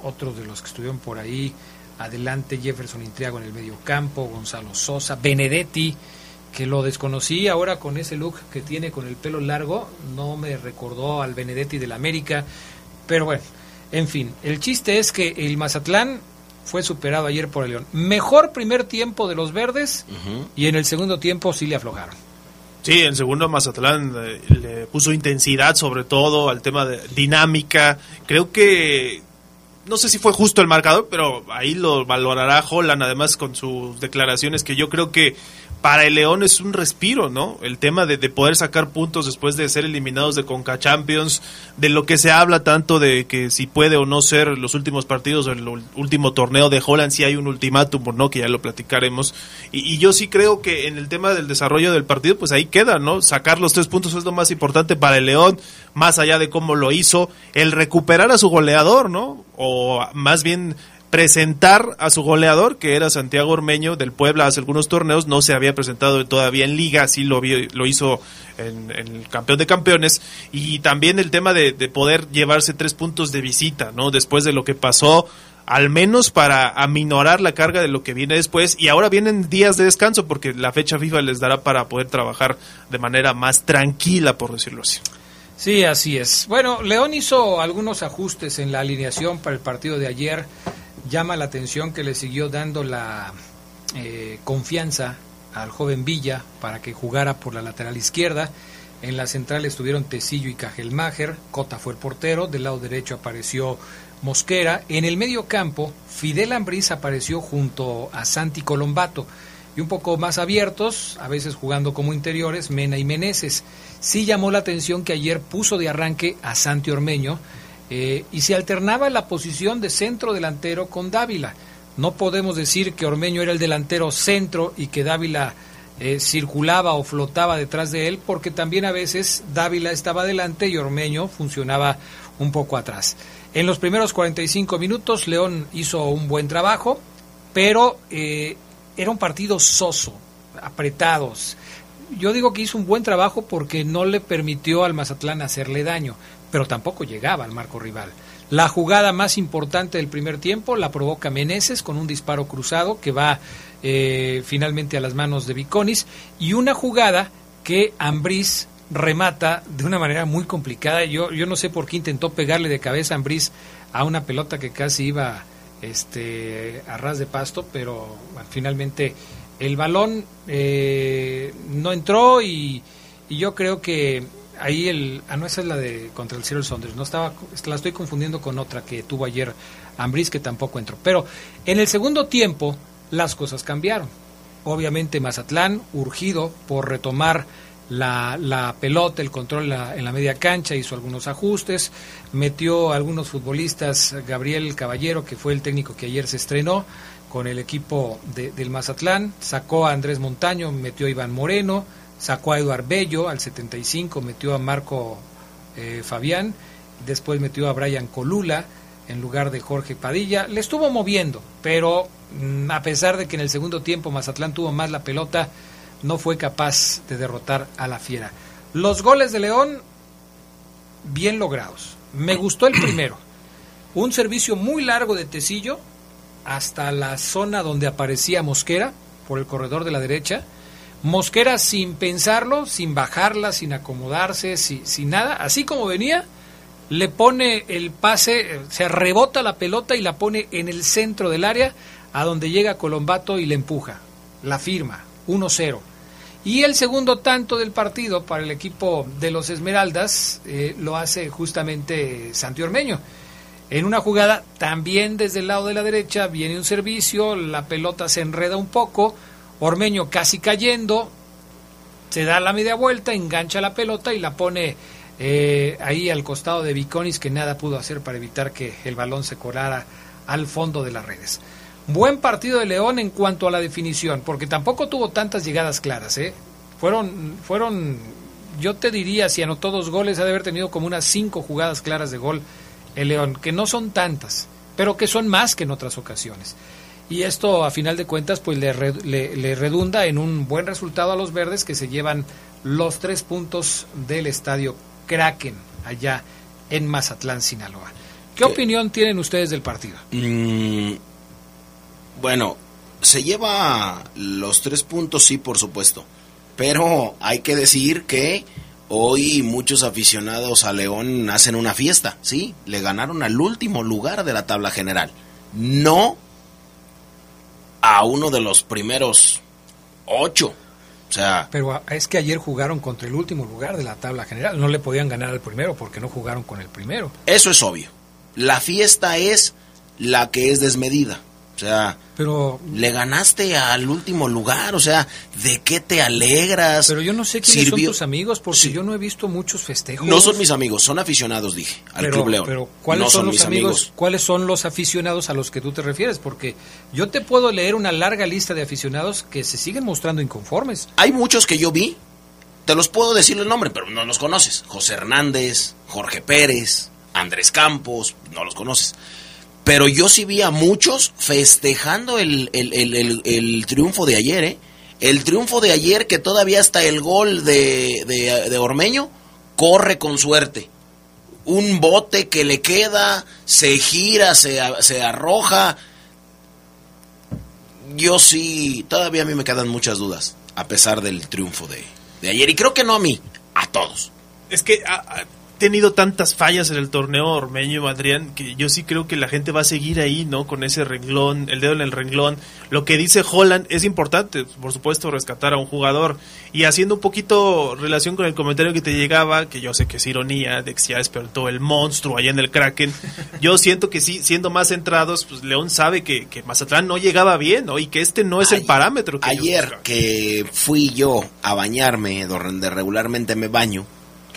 otros de los que estuvieron por ahí, adelante Jefferson Intriago en el medio campo, Gonzalo Sosa, Benedetti, que lo desconocí ahora con ese look que tiene con el pelo largo, no me recordó al Benedetti del América, pero bueno, en fin, el chiste es que el Mazatlán fue superado ayer por el León. Mejor primer tiempo de los verdes y en el segundo tiempo sí le aflojaron. Sí, en segundo Mazatlán eh, le puso intensidad sobre todo al tema de dinámica. Creo que no sé si fue justo el marcador, pero ahí lo valorará Holland además con sus declaraciones que yo creo que para el León es un respiro, ¿no? El tema de, poder sacar puntos después de ser eliminados de Conca Champions, de lo que se habla tanto de que si puede o no ser los últimos partidos o el último torneo de Holland, si hay un ultimátum o no, que ya lo platicaremos. Y, yo sí creo que en el tema del desarrollo del partido, pues ahí queda, ¿no? Sacar los tres puntos es lo más importante para el León, más allá de cómo lo hizo, el recuperar a su goleador, ¿no? O más bien presentar a su goleador, que era Santiago Ormeño del Puebla hace algunos torneos, no se había presentado todavía en liga, sí lo, lo hizo en, el campeón de campeones, y también el tema de, poder llevarse tres puntos de visita, ¿no? Después de lo que pasó al menos para aminorar la carga de lo que viene después y ahora vienen días de descanso porque la fecha FIFA les dará para poder trabajar de manera más tranquila, por decirlo así. Sí, así es. Bueno, León hizo algunos ajustes en la alineación para el partido de ayer llama la atención que le siguió dando la eh, confianza al joven Villa para que jugara por la lateral izquierda. En la central estuvieron Tecillo y Cajelmacher, Cota fue el portero, del lado derecho apareció Mosquera. En el medio campo, Fidel Ambriz apareció junto a Santi Colombato. Y un poco más abiertos, a veces jugando como interiores, Mena y Meneses. Sí llamó la atención que ayer puso de arranque a Santi Ormeño, eh, y se alternaba la posición de centro delantero con Dávila. No podemos decir que Ormeño era el delantero centro y que Dávila eh, circulaba o flotaba detrás de él, porque también a veces Dávila estaba adelante y Ormeño funcionaba un poco atrás. En los primeros 45 minutos León hizo un buen trabajo, pero eh, era un partido soso, apretados. Yo digo que hizo un buen trabajo porque no le permitió al Mazatlán hacerle daño pero tampoco llegaba al marco rival. La jugada más importante del primer tiempo la provoca Meneses con un disparo cruzado que va eh, finalmente a las manos de Viconis y una jugada que Ambriz remata de una manera muy complicada. Yo, yo no sé por qué intentó pegarle de cabeza a Ambriz a una pelota que casi iba este, a ras de pasto, pero finalmente el balón eh, no entró y, y yo creo que ahí el... Ah, no, esa es la de contra el Seattle Saunders. No estaba, la estoy confundiendo con otra que tuvo ayer Ambris, que tampoco entró. Pero en el segundo tiempo las cosas cambiaron. Obviamente Mazatlán, urgido por retomar la, la pelota, el control la, en la, media cancha, hizo algunos ajustes, metió a algunos futbolistas, Gabriel Caballero, que fue el técnico que ayer se estrenó con el equipo de, del Mazatlán, sacó a Andrés Montaño, metió a Iván Moreno, sacó a Eduard Bello al 75, metió a Marco eh, Fabián, después metió a Brian Colula en lugar de Jorge Padilla, le estuvo moviendo, pero mm, a pesar de que en el segundo tiempo Mazatlán tuvo más la pelota, no fue capaz de derrotar a la fiera. Los goles de León, bien logrados. Me gustó el primero. Un servicio muy largo de Tecillo hasta la zona donde aparecía Mosquera, por el corredor de la derecha. Mosquera sin pensarlo, sin bajarla, sin acomodarse, sin, nada, así como venía, le pone el pase, se rebota la pelota y la pone en el centro del área, a donde llega Colombato y le empuja, la firma, 1-0. Y el segundo tanto del partido para el equipo de los Esmeraldas eh, lo hace justamente Santi Ormeño. En una jugada también desde el lado de la derecha viene un servicio, la pelota se enreda un poco, Ormeño casi cayendo, se da la media vuelta, engancha la pelota y la pone eh, ahí al costado de Viconis que nada pudo hacer para evitar que el balón se colara al fondo de las redes. Buen partido de León en cuanto a la definición, porque tampoco tuvo tantas llegadas claras, ¿eh? Fueron, fueron, yo te diría, si anotó dos goles, ha de haber tenido como unas cinco jugadas claras de gol el León, que no son tantas, pero que son más que en otras ocasiones. Y esto, a final de cuentas, pues le, le, le redunda en un buen resultado a los verdes que se llevan los tres puntos del estadio Kraken, allá en Mazatlán, Sinaloa. ¿Qué, opinión tienen ustedes del partido? Mm, bueno, se lleva los tres puntos, sí, por supuesto. Pero hay que decir que hoy muchos aficionados a León hacen una fiesta, ¿sí? Le ganaron al último lugar de la tabla general. No a uno de los primeros ocho. O sea, pero es que ayer jugaron contra el último lugar de la tabla general. No le podían ganar al primero porque no jugaron con el primero. Eso es obvio. La fiesta es la que es desmedida. O sea, pero le ganaste al último lugar, o sea, ¿de qué te alegras? Pero yo no sé quiénes son tus amigos porque yo no he visto muchos festejos. No son mis amigos, son aficionados, dije, al Club León. Pero ¿cuáles son, los amigos, ¿Cuáles son los aficionados a los que tú te refieres? Porque yo te puedo leer una larga lista de aficionados que se siguen mostrando inconformes. Hay muchos que yo vi, te los puedo decir el nombre, pero no los conoces. José Hernández, Jorge Pérez, Andrés Campos, no los conoces pero yo sí vi a muchos festejando el, el, triunfo de ayer, ¿eh? El triunfo de ayer que todavía hasta el gol de, de, Ormeño corre con suerte. Un bote que le queda, se gira, se, se arroja. Yo sí, todavía a mí me quedan muchas dudas, a pesar del triunfo de, de ayer. Y creo que no a mí, a todos. Es que tenido tantas fallas en el torneo Ormeño Adrián que yo sí creo que la gente va a seguir ahí, ¿no? Con ese renglón, el dedo en el renglón. Lo que dice Holland es importante, por supuesto, rescatar a un jugador. Y haciendo un poquito relación con el comentario que te llegaba, que yo sé que es ironía, de que ya despertó el monstruo allá en el Kraken, *laughs* yo siento que sí, siendo más centrados, pues León sabe que, que Mazatlán no llegaba bien, ¿no? Y que este no es el parámetro. Que ayer que fui yo a bañarme, donde regularmente me baño,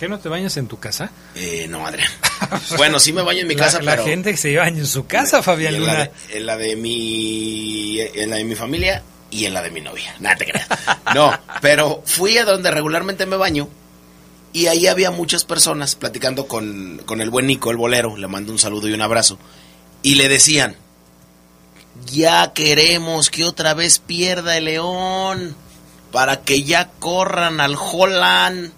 ¿Qué no te bañas en tu casa? Eh, no, Adrián. *laughs* bueno, sí me baño en mi casa, la, pero... La gente se baña en su casa, Fabián en Luna. La de, en la de mi... En la de mi familia y en la de mi novia. Nada te creas. No, pero fui a donde regularmente me baño y ahí había muchas personas platicando con, con el buen Nico, el bolero. Le mando un saludo y un abrazo. Y le decían, ya queremos que otra vez pierda el león para que ya corran al Holland.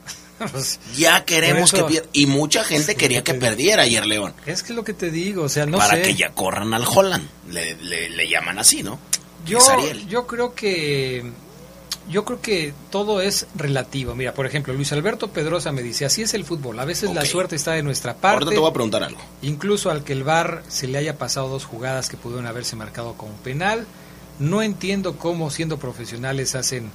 Pues, ya queremos que pierda. Y mucha gente quería que perdiera ayer León. Es que es lo que te digo, o sea, no Para que ya corran al Holland. Le, le, llaman así, ¿no? Yo, yo creo que yo creo que todo es relativo. Mira, por ejemplo, Luis Alberto Pedrosa me dice, así es el fútbol, a veces la suerte está de nuestra parte. Ahorita te voy a preguntar algo. Incluso al que el VAR se le haya pasado dos jugadas que pudieron haberse marcado como penal. No entiendo cómo siendo profesionales hacen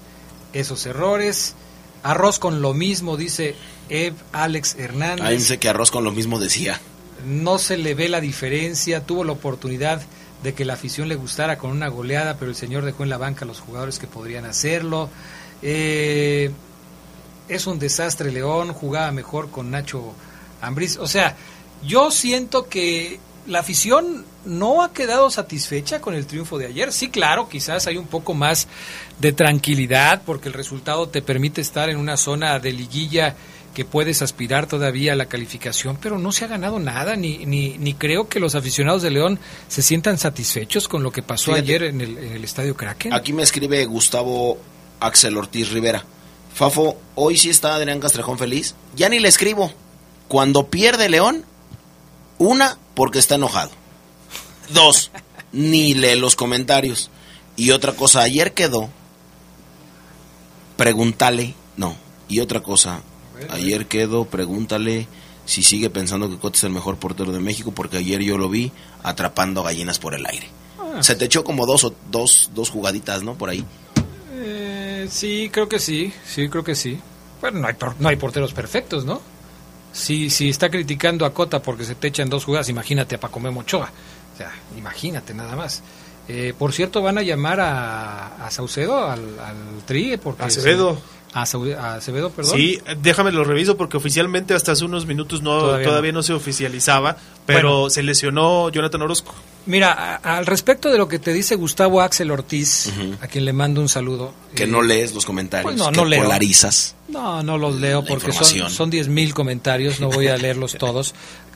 esos errores. Arroz con lo mismo, dice Ev Alex Hernández. Ahí sé que arroz con lo mismo decía. No se le ve la diferencia, tuvo la oportunidad de que la afición le gustara con una goleada, pero el señor dejó en la banca a los jugadores que podrían hacerlo. Eh, es un desastre León, jugaba mejor con Nacho Ambriz. O sea, yo siento que la afición no ha quedado satisfecha con el triunfo de ayer. Sí, claro, quizás hay un poco más de tranquilidad porque el resultado te permite estar en una zona de liguilla que puedes aspirar todavía a la calificación, pero no se ha ganado nada, ni, ni, ni creo que los aficionados de León se sientan satisfechos con lo que pasó ayer en el, en el Estadio Kraken. Aquí me escribe Gustavo Axel Ortiz Rivera. Fafo, hoy sí está Adrián Castrejón feliz. Ya ni le escribo. Cuando pierde León, una, porque está enojado. Dos, ni lee los comentarios. Y otra cosa, ayer quedó. Pregúntale, no. Y otra cosa, ayer quedó, pregúntale si sigue pensando que Cote es el mejor portero de México, porque ayer yo lo vi atrapando gallinas por el aire. Ah. Se te echó como dos o dos, dos jugaditas, ¿no? Por ahí. Eh, sí, creo que sí, sí, creo que sí. Bueno, no hay, no hay porteros perfectos, ¿no? Si, si está criticando a Cota porque se te echan dos jugadas, imagínate a Paco Memo Ochoa. O sea, imagínate nada más. Eh, por cierto, van a llamar a, a Saucedo, al, al Tri, porque... Acevedo. A, Acevedo, perdón. Sí, déjame lo reviso porque oficialmente hasta hace unos minutos no Todavía todavía, no. no. se oficializaba, pero Bueno. se lesionó Jonathan Orozco. Mira, a- al respecto de lo que te dice Gustavo Axel Ortiz, a quien le mando un saludo. Que eh, no lees los comentarios, pues no, que no leo. polarizas. No, no los leo porque son, son 10.000 comentarios, no voy a leerlos *laughs* todos.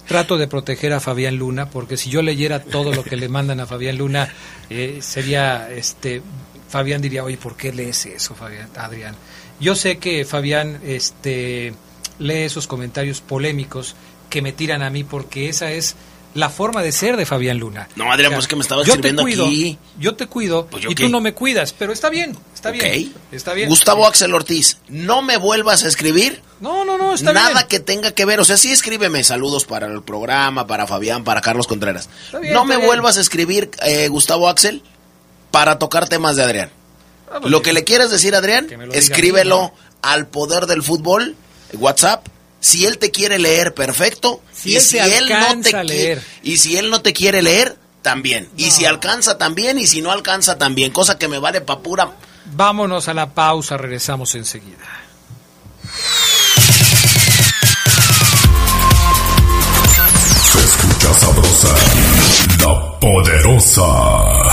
Trato de proteger a Fabián Luna porque si yo leyera todo lo que le mandan a Fabián Luna, eh, sería, este, Fabián diría, oye, ¿por qué lees eso, Fabián, Adrián? Yo sé que Fabián, este, lee esos comentarios polémicos que me tiran a mí porque esa es la forma de ser de Fabián Luna. No, Adrián, pues es que me estabas yo te cuido, aquí. Yo te cuido Pues, ¿yo y qué? tú no me cuidas, pero está bien, está bien, está bien. Gustavo Axel Ortiz, no me vuelvas a escribir. No, no, no, está Nada bien. que tenga que ver, o sea, sí escríbeme saludos para el programa, para Fabián, para Carlos Contreras. Está bien, no me bien. vuelvas a escribir, eh, Gustavo Axel, para tocar temas de Adrián. Ah, pues Lo que le quieras decir a Adrián, escríbelo al poder del fútbol, WhatsApp. Si él te quiere leer, perfecto. Si y él si él no te leer. y si él no te quiere leer, también. Y si alcanza también, y si no alcanza también. Cosa que me vale pa' pura. Vámonos a la pausa, regresamos enseguida. Se escucha sabrosa, la poderosa.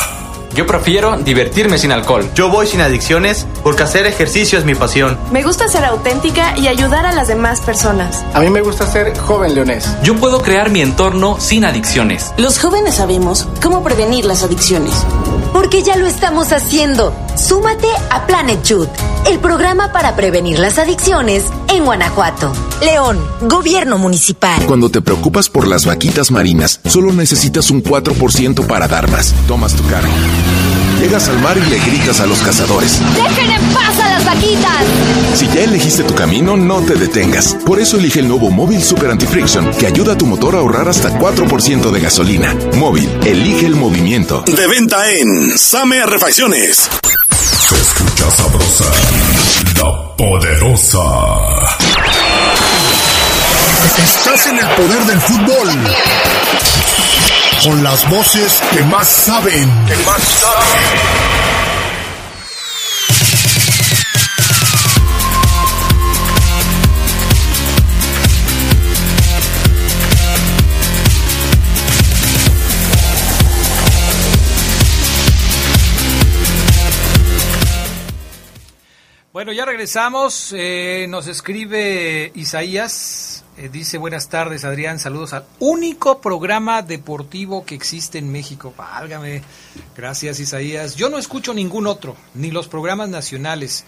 Yo prefiero divertirme sin alcohol. Yo voy sin adicciones porque hacer ejercicio es mi pasión. Me gusta ser auténtica y ayudar a las demás personas. A mí me gusta ser joven leonés. Yo puedo crear mi entorno sin adicciones. Los jóvenes sabemos cómo prevenir las adicciones. Porque ya lo estamos haciendo. Súmate a Planet Youth, el programa para prevenir las adicciones en Guanajuato. León, Gobierno Municipal. Cuando te preocupas por las vaquitas marinas, solo necesitas un 4% para dar más. Tomas tu cargo. Llegas al mar y le gritas a los cazadores. ¡Dejen en paz a las vaquitas! Si ya elegiste tu camino, no te detengas. Por eso elige el nuevo Móvil Super Anti-Friction, que ayuda a tu motor a ahorrar hasta 4% de gasolina. Móvil, elige el movimiento. De venta en Same Refacciones. Se escucha sabrosa, la poderosa. Estás en el poder del fútbol. Con las voces que más saben. Que más saben. Bueno, ya regresamos. eh, nos escribe Isaías. Eh, dice buenas tardes, Adrián. Saludos al único programa deportivo que existe en México. Válgame. Gracias, Isaías. Yo no escucho ningún otro, ni los programas nacionales.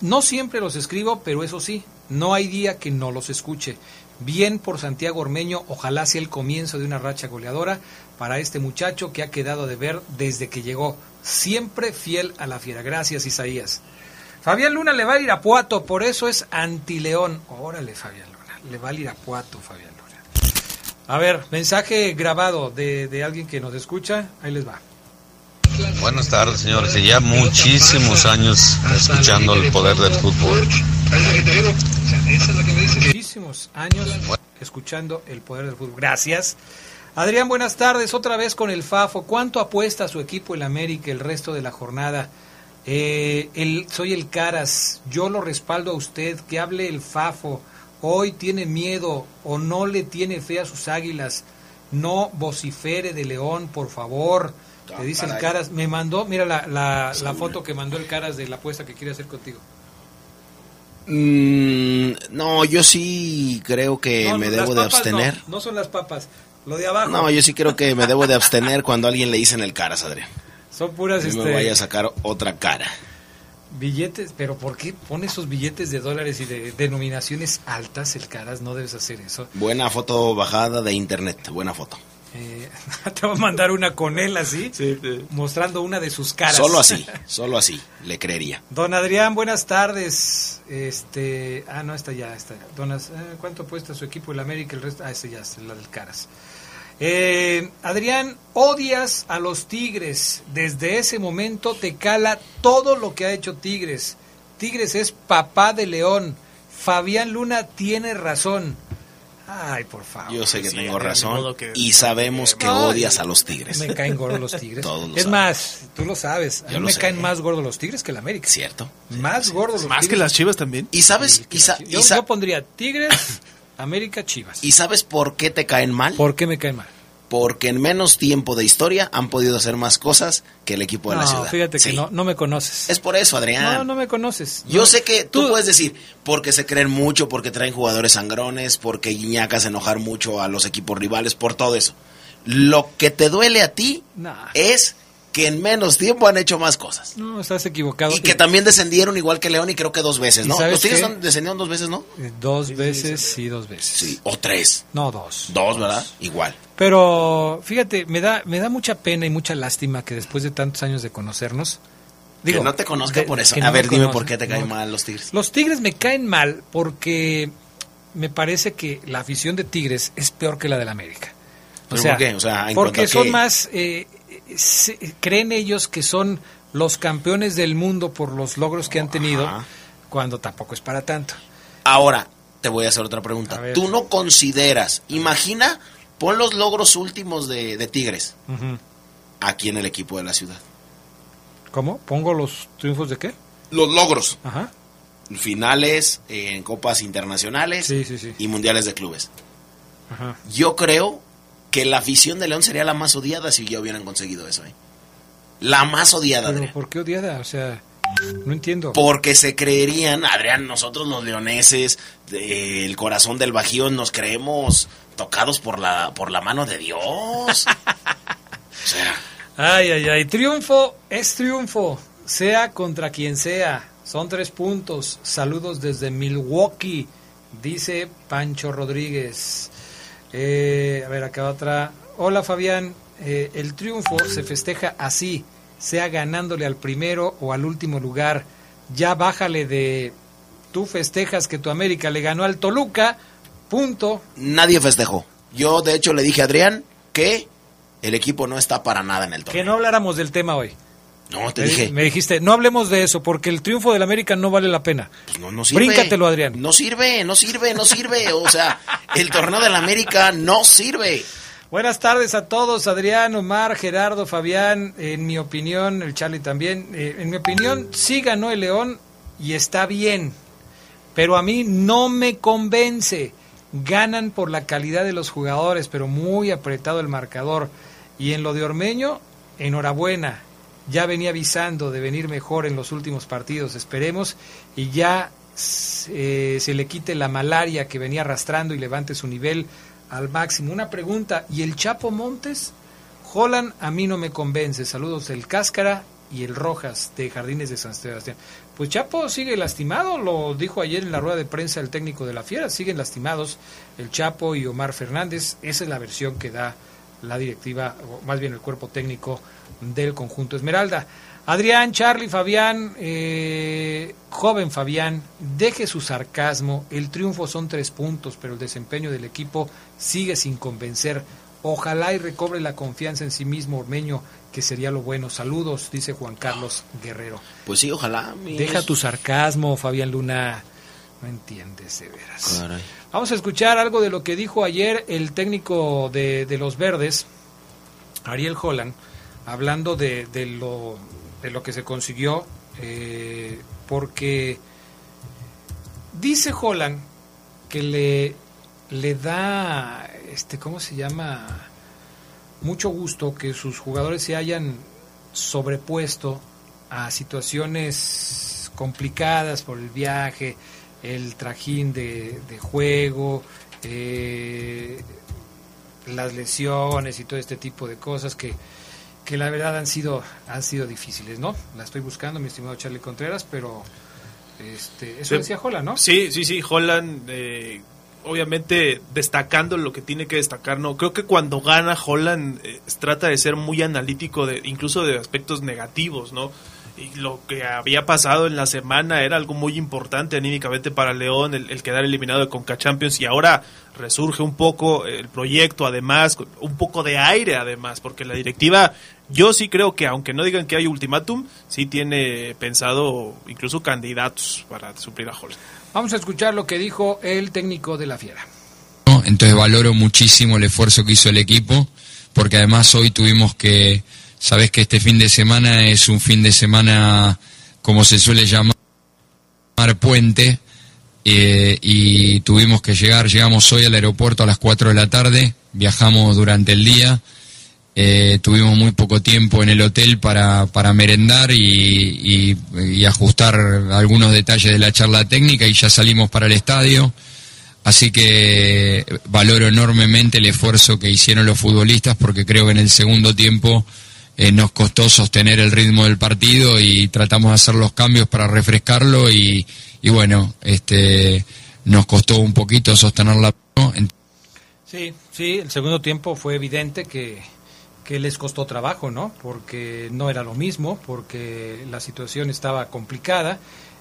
No siempre los escribo, pero eso sí, no hay día que no los escuche. Bien por Santiago Ormeño, ojalá sea el comienzo de una racha goleadora para este muchacho que ha quedado de ver desde que llegó. Siempre fiel a la fiera. Gracias, Isaías. Fabián Luna le va a ir a Puato, por eso es antileón. Órale, Fabián Luna, le va a ir a Puato, Fabián Luna. A ver, mensaje grabado de, de alguien que nos escucha, ahí les va. Buenas tardes, señores. Ya muchísimos años escuchando el poder del fútbol. Muchísimos años escuchando el poder del fútbol. Gracias. Adrián, buenas tardes. Otra vez con el FAFO. ¿Cuánto apuesta su equipo el América el resto de la jornada? Eh, el, soy el Caras. Yo lo respaldo a usted. Que hable el FAFO. Hoy tiene miedo o no le tiene fe a sus águilas. No vocifere de León, por favor. Le dice el Caras. Me mandó, mira la, la, la foto que mandó el Caras de la apuesta que quiere hacer contigo. Mm, no, yo sí creo que No, me debo de abstener. No, no son las papas. Lo de abajo. No, yo sí creo que me debo de abstener cuando alguien le dice en el caras, Adrián. Son puras No este, me vaya a sacar otra cara. Billetes. Pero ¿por qué pone esos billetes de dólares y de denominaciones altas el Caras? No debes hacer eso. Buena foto bajada de internet, buena foto. Eh, *laughs* te va a mandar una con él así, mostrando una de sus caras. Solo así, *laughs* solo así, le creería. Don Adrián, buenas tardes. Este, ah, no, esta ya, está. Don, Az- eh, ¿Cuánto apuesta su equipo el América? El resto, ah, ese ya es la del Caras. Eh, Adrián, odias a los Tigres. Desde ese momento te cala todo lo que ha hecho Tigres. Tigres es papá de León. Fabián Luna tiene razón. Ay, por favor. Yo sé que Sí, tengo razón que- y sabemos que Ay, odias a los tigres. Me caen gordos los tigres. *laughs* Todos lo es saben. más, tú lo sabes. A Yo mí lo me sé. caen más gordos los tigres que el América. Cierto. Más gordos los Más que las chivas también. ¿Y sabes, y sa- Yo, y sa- yo pondría Tigres, *laughs* América, Chivas. ¿Y sabes por qué te caen mal? ¿Por qué me caen mal? Porque en menos tiempo de historia han podido hacer más cosas que el equipo de la ciudad. fíjate que no, no me conoces. Es por eso, Adrián. No, no me conoces. Yo No. sé que tú, puedes decir, porque se creen mucho, porque traen jugadores sangrones, porque Iñacas enojar mucho a los equipos rivales, por todo eso. Lo que te duele a ti es que en menos tiempo han hecho más cosas. No, estás equivocado. Y que también descendieron igual que León y creo que dos veces, ¿Y ¿no? Los Tigres descendieron dos veces, ¿no? Eh, Dos veces y dos veces. Sí, o tres. No, dos. Dos, ¿verdad? Igual. Pero fíjate, me da, me da mucha pena y mucha lástima que después de tantos años de conocernos. que no te conozca de- por eso. A ver, me dime por qué te caen no. mal los Tigres. Los Tigres me caen mal porque me parece que la afición de Tigres es peor que la del América. ¿Pero por qué? O sea, ¿en porque cuanto a son qué? más, eh, creen ellos que son los campeones del mundo por los logros que han tenido, Ajá. cuando tampoco es para tanto. Ahora, te voy a hacer otra pregunta. ¿Tú no consideras, imagina, pon los logros últimos de, de Tigres aquí en el equipo de la ciudad? ¿Cómo? ¿Pongo los triunfos de qué? Los logros. Ajá. Finales eh, en copas internacionales Sí, sí, sí. y mundiales de clubes. Ajá. Yo creo que la afición de León sería la más odiada si ya hubieran conseguido eso. ¿eh? La más odiada, Pero Adrián. ¿por qué odiada? O sea, no entiendo. Porque se creerían, Adrián, nosotros los leoneses, el corazón del Bajío, nos creemos tocados por la, por la mano de Dios. *laughs* o sea, Ay, ay, ay. Triunfo es triunfo, sea contra quien sea. Son tres puntos. Saludos desde Milwaukee, dice Pancho Rodríguez. Eh, a ver, acá otra. Hola Fabián, Eh, el triunfo se festeja así, sea ganándole al primero o al último lugar. Ya bájale de... Tú festejas que tu América le ganó al Toluca, punto. nadie festejó. Yo, de hecho, le dije a Adrián que el equipo no está para nada en el torneo. Que no habláramos del tema hoy. No, te Me- dije. Me dijiste, no hablemos de eso porque el triunfo del América no vale la pena. Pues no, no sirve. Bríncatelo, Adrián. No sirve, no sirve, no sirve. O sea, el torneo de la América no sirve. Buenas tardes a todos, Adrián, Omar, Gerardo, Fabián. En mi opinión, el Charlie también. eh, en mi opinión, sí ganó el León y está bien. Pero a mí no me convence. Ganan por la calidad de los jugadores, pero muy apretado el marcador. Y en lo de Ormeño, enhorabuena. Ya venía avisando de venir mejor en los últimos partidos. Esperemos y ya eh, se le quite la malaria que venía arrastrando y levante su nivel al máximo. Una pregunta, ¿y el Chapo Montes? Holland a mí no me convence. Saludos del Cáscara y el Rojas de Jardines de San Sebastián. Pues Chapo sigue lastimado, lo dijo ayer en la rueda de prensa el técnico de la Fiera, siguen lastimados el Chapo y Omar Fernández. Esa es la versión que da la directiva, o más bien el cuerpo técnico del conjunto Esmeralda. Adrián, Charlie, Fabián, eh, joven Fabián, deje su sarcasmo. El triunfo son tres puntos, pero el desempeño del equipo sigue sin convencer. Ojalá y recobre la confianza en sí mismo Ormeño, que sería lo bueno. Saludos, dice Juan Carlos Guerrero. Pues sí, ojalá. Deja tu sarcasmo, Fabián Luna. No entiendes de veras. Vamos a escuchar algo de lo que dijo ayer el técnico de, de los Verdes, Ariel Holland, hablando de, de, lo, de lo que se consiguió, eh, porque dice Holland que le, le da, este, ¿cómo se llama? Mucho gusto que sus jugadores se hayan sobrepuesto a situaciones complicadas por el viaje, el trajín de, juego, eh, las lesiones y todo este tipo de cosas que, que la verdad han sido, han sido difíciles, ¿no? La estoy buscando, mi estimado Charlie Contreras, pero este, eso decía Holland, ¿no? Sí, sí, sí, Holland, eh, obviamente destacando lo que tiene que destacar, ¿no? Creo que cuando gana Holland eh, trata de ser muy analítico, de, incluso de aspectos negativos, ¿no? Y lo que había pasado en la semana era algo muy importante anímicamente para León, el, el, quedar eliminado de Conca Champions y ahora resurge un poco el proyecto además, un poco de aire además, porque la directiva yo sí creo que aunque no digan que hay ultimátum, sí tiene pensado incluso candidatos para suplir a Holland. Vamos a escuchar lo que dijo el técnico de la Fiera. Entonces valoro muchísimo el esfuerzo que hizo el equipo, porque además hoy tuvimos que Sabes que este fin de semana es un fin de semana, como se suele llamar, puente, eh, y tuvimos que llegar, llegamos hoy al aeropuerto a las 4 de la tarde, viajamos durante el día, eh, tuvimos muy poco tiempo en el hotel para, para merendar y, y, y, ajustar algunos detalles de la charla técnica y ya salimos para el estadio. Así que valoro enormemente el esfuerzo que hicieron los futbolistas porque creo que en el segundo tiempo eh, nos costó sostener el ritmo del partido y tratamos de hacer los cambios para refrescarlo y, y bueno, este nos costó un poquito sostenerla. Sí, sí, el segundo tiempo fue evidente que, que les costó trabajo, ¿no? Porque no era lo mismo, porque la situación estaba complicada,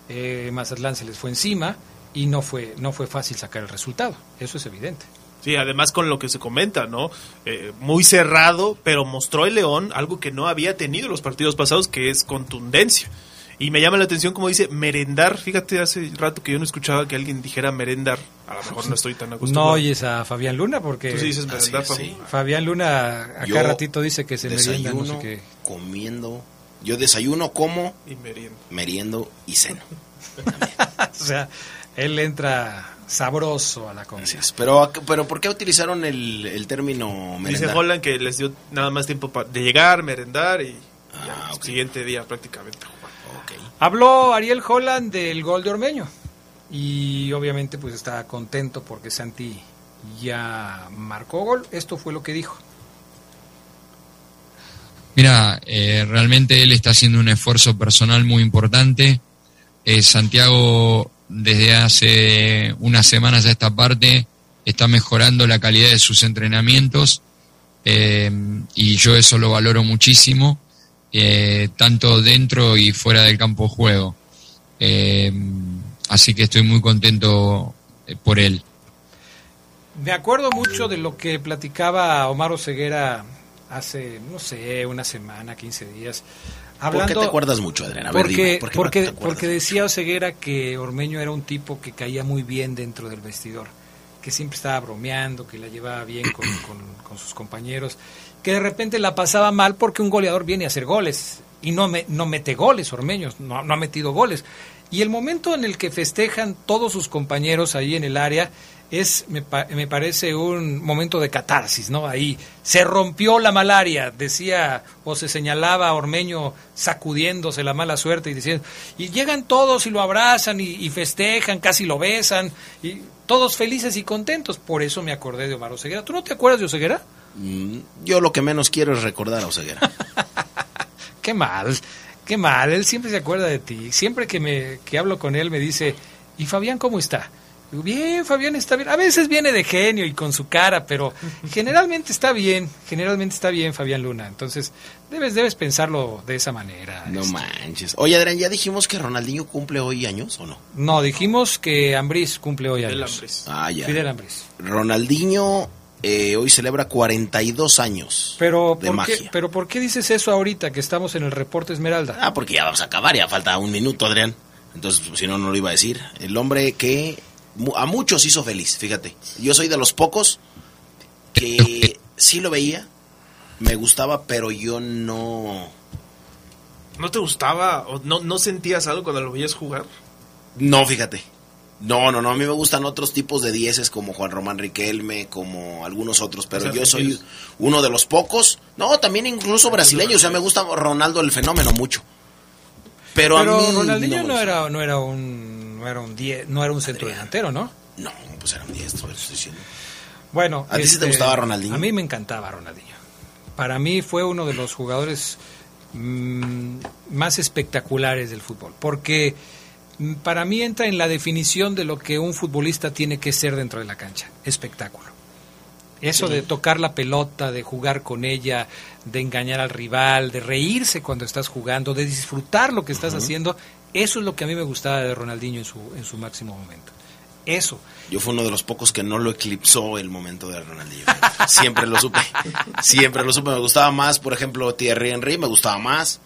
eh, Mazatlán se les fue encima y no fue, no fue fácil sacar el resultado, eso es evidente. Sí, además con lo que se comenta, ¿no? Eh, muy cerrado, pero mostró el León algo que no había tenido los partidos pasados, que es contundencia. Y me llama la atención como dice merendar. Fíjate, hace rato que yo no escuchaba que alguien dijera merendar. A lo mejor no estoy tan acostumbrado. No oyes a Fabián Luna porque... Tú sí dices merendar, sí, sí. Fabián Luna acá yo ratito dice que se merienda, no sé qué. comiendo. Yo desayuno, como... Y meriendo. Meriendo y ceno. *laughs* o sea, él entra sabroso a la comida. Es, pero, pero ¿por qué utilizaron el, el término merendar? Dice Holland que les dio nada más tiempo de llegar, merendar y, ah, y okay. siguiente día prácticamente. Okay. Habló Ariel Holland del gol de Ormeño y obviamente pues está contento porque Santi ya marcó gol. Esto fue lo que dijo. Mira, eh, realmente él está haciendo un esfuerzo personal muy importante. Eh, Santiago desde hace unas semanas a esta parte está mejorando la calidad de sus entrenamientos eh, y yo eso lo valoro muchísimo, eh, tanto dentro y fuera del campo de juego. Eh, así que estoy muy contento por él. Me acuerdo mucho de lo que platicaba Omar Oseguera hace, no sé, una semana, 15 días. Hablando, ¿Por qué te acuerdas mucho, Adriana? Porque, ¿por qué porque, porque decía Oseguera que Ormeño era un tipo que caía muy bien dentro del vestidor, que siempre estaba bromeando, que la llevaba bien con, *clears throat* con, con, sus compañeros, que de repente la pasaba mal porque un goleador viene a hacer goles y no, me, no mete goles, Ormeño, no, no ha metido goles. Y el momento en el que festejan todos sus compañeros ahí en el área, es, me, me, parece, un momento de catarsis, ¿no? Ahí se rompió la malaria, decía o se señalaba a Ormeño sacudiéndose la mala suerte y diciendo, y llegan todos y lo abrazan y, y, festejan, casi lo besan, y todos felices y contentos. Por eso me acordé de Omar Oseguera. ¿Tú no te acuerdas de Oseguera? Mm, yo lo que menos quiero es recordar a Oseguera. *laughs* qué mal, qué mal. Él siempre se acuerda de ti. Siempre que, me, que hablo con él me dice, ¿y Fabián cómo está? Bien, Fabián está bien. A veces viene de genio y con su cara, pero *laughs* generalmente está bien. Generalmente está bien, Fabián Luna. Entonces, debes, debes pensarlo de esa manera. No este. manches. Oye, Adrián, ¿ya dijimos que Ronaldinho cumple hoy años o no? No, dijimos que Ambriz cumple hoy años. Ambriz. Ah, ya. Fidel Ambriz. Ronaldinho eh, hoy celebra 42 años pero de ¿por magia. Qué, pero ¿por qué dices eso ahorita que estamos en el reporte Esmeralda? Ah, porque ya vamos a acabar, ya falta un minuto, Adrián. Entonces, pues, si no, no lo iba a decir. El hombre que a muchos hizo feliz, fíjate. Yo soy de los pocos que sí lo veía, me gustaba, pero yo no... ¿No te gustaba o no, no sentías algo cuando lo veías jugar? No, fíjate. No, no, no, a mí me gustan otros tipos de dieces como Juan Román Riquelme, como algunos otros, pero O sea, yo soy uno de los pocos. No, también incluso brasileños, o sea, me gusta Ronaldo el fenómeno mucho. Pero, Pero a mí Ronaldinho no no, era, no era un no era un die- no era un centro delantero, ¿no? No, pues era un diestro, eso estoy diciendo. Bueno, este, ¿A ti sí te gustaba Ronaldinho? A mí me encantaba Ronaldinho. Para mí fue uno de los jugadores mm, más espectaculares del fútbol, porque mm, para mí entra en la definición de lo que un futbolista tiene que ser dentro de la cancha, espectáculo. Eso Sí. de tocar la pelota, de jugar con ella, de engañar al rival, de reírse cuando estás jugando, de disfrutar lo que estás haciendo, eso es lo que a mí me gustaba de Ronaldinho en su, en su máximo momento. Eso. Yo fui uno de los pocos que no lo eclipsó el momento de Ronaldinho. Siempre lo supe. Siempre lo supe. Me gustaba más, por ejemplo, Thierry Henry, me gustaba más.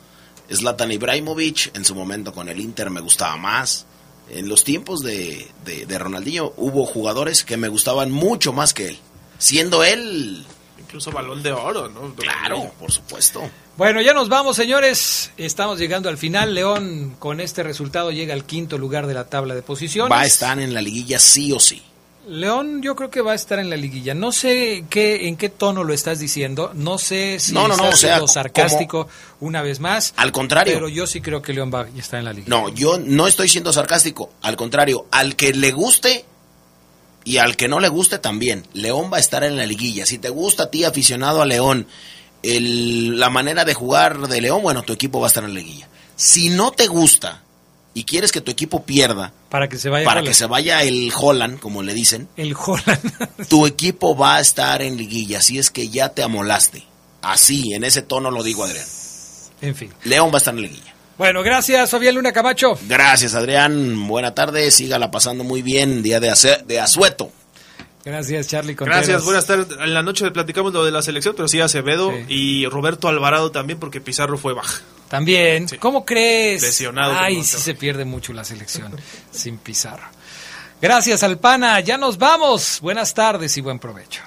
Zlatan Ibrahimovic, en su momento con el Inter, me gustaba más. En los tiempos de, de, de Ronaldinho hubo jugadores que me gustaban mucho más que él. Siendo él... Incluso balón de oro, ¿no? Claro, por supuesto. Bueno, ya nos vamos, señores. Estamos llegando al final. León, con este resultado, llega al quinto lugar de la tabla de posiciones. Va a estar en la liguilla sí o sí. León, yo creo que va a estar en la liguilla. No sé qué, en qué tono lo estás diciendo. No sé si No, no, no, estás o sea, siendo co- sarcástico una vez más. Al contrario. Pero yo sí creo que León va a estar en la liguilla. No, yo no estoy siendo sarcástico. Al contrario, al que le guste y al que no le guste también. León va a estar en la liguilla. Si te gusta a ti, aficionado a León, el- la manera de jugar de León, bueno, tu equipo va a estar en la liguilla. Si no te gusta y quieres que tu equipo pierda, Para que se vaya para Holland. que se vaya el Holland, como le dicen, El Holland. *laughs* tu equipo va a estar en liguilla. Así es que ya te amolaste. Así, en ese tono lo digo, Adrián. En fin. León va a estar en la liguilla. Bueno, gracias, Fabián Luna Camacho. Gracias, Adrián. Buena tarde. Sígala pasando muy bien. Día de, de asueto. Gracias, Charlie Contreras. Gracias, buenas tardes. En la noche platicamos lo de la selección, pero sí Acevedo y Roberto Alvarado también, porque Pizarro fue baja. También. ¿Cómo crees? Lesionado Ay, sí se pierde mucho la selección *laughs* sin Pizarro. Gracias, Alpana. Ya nos vamos. Buenas tardes y buen provecho.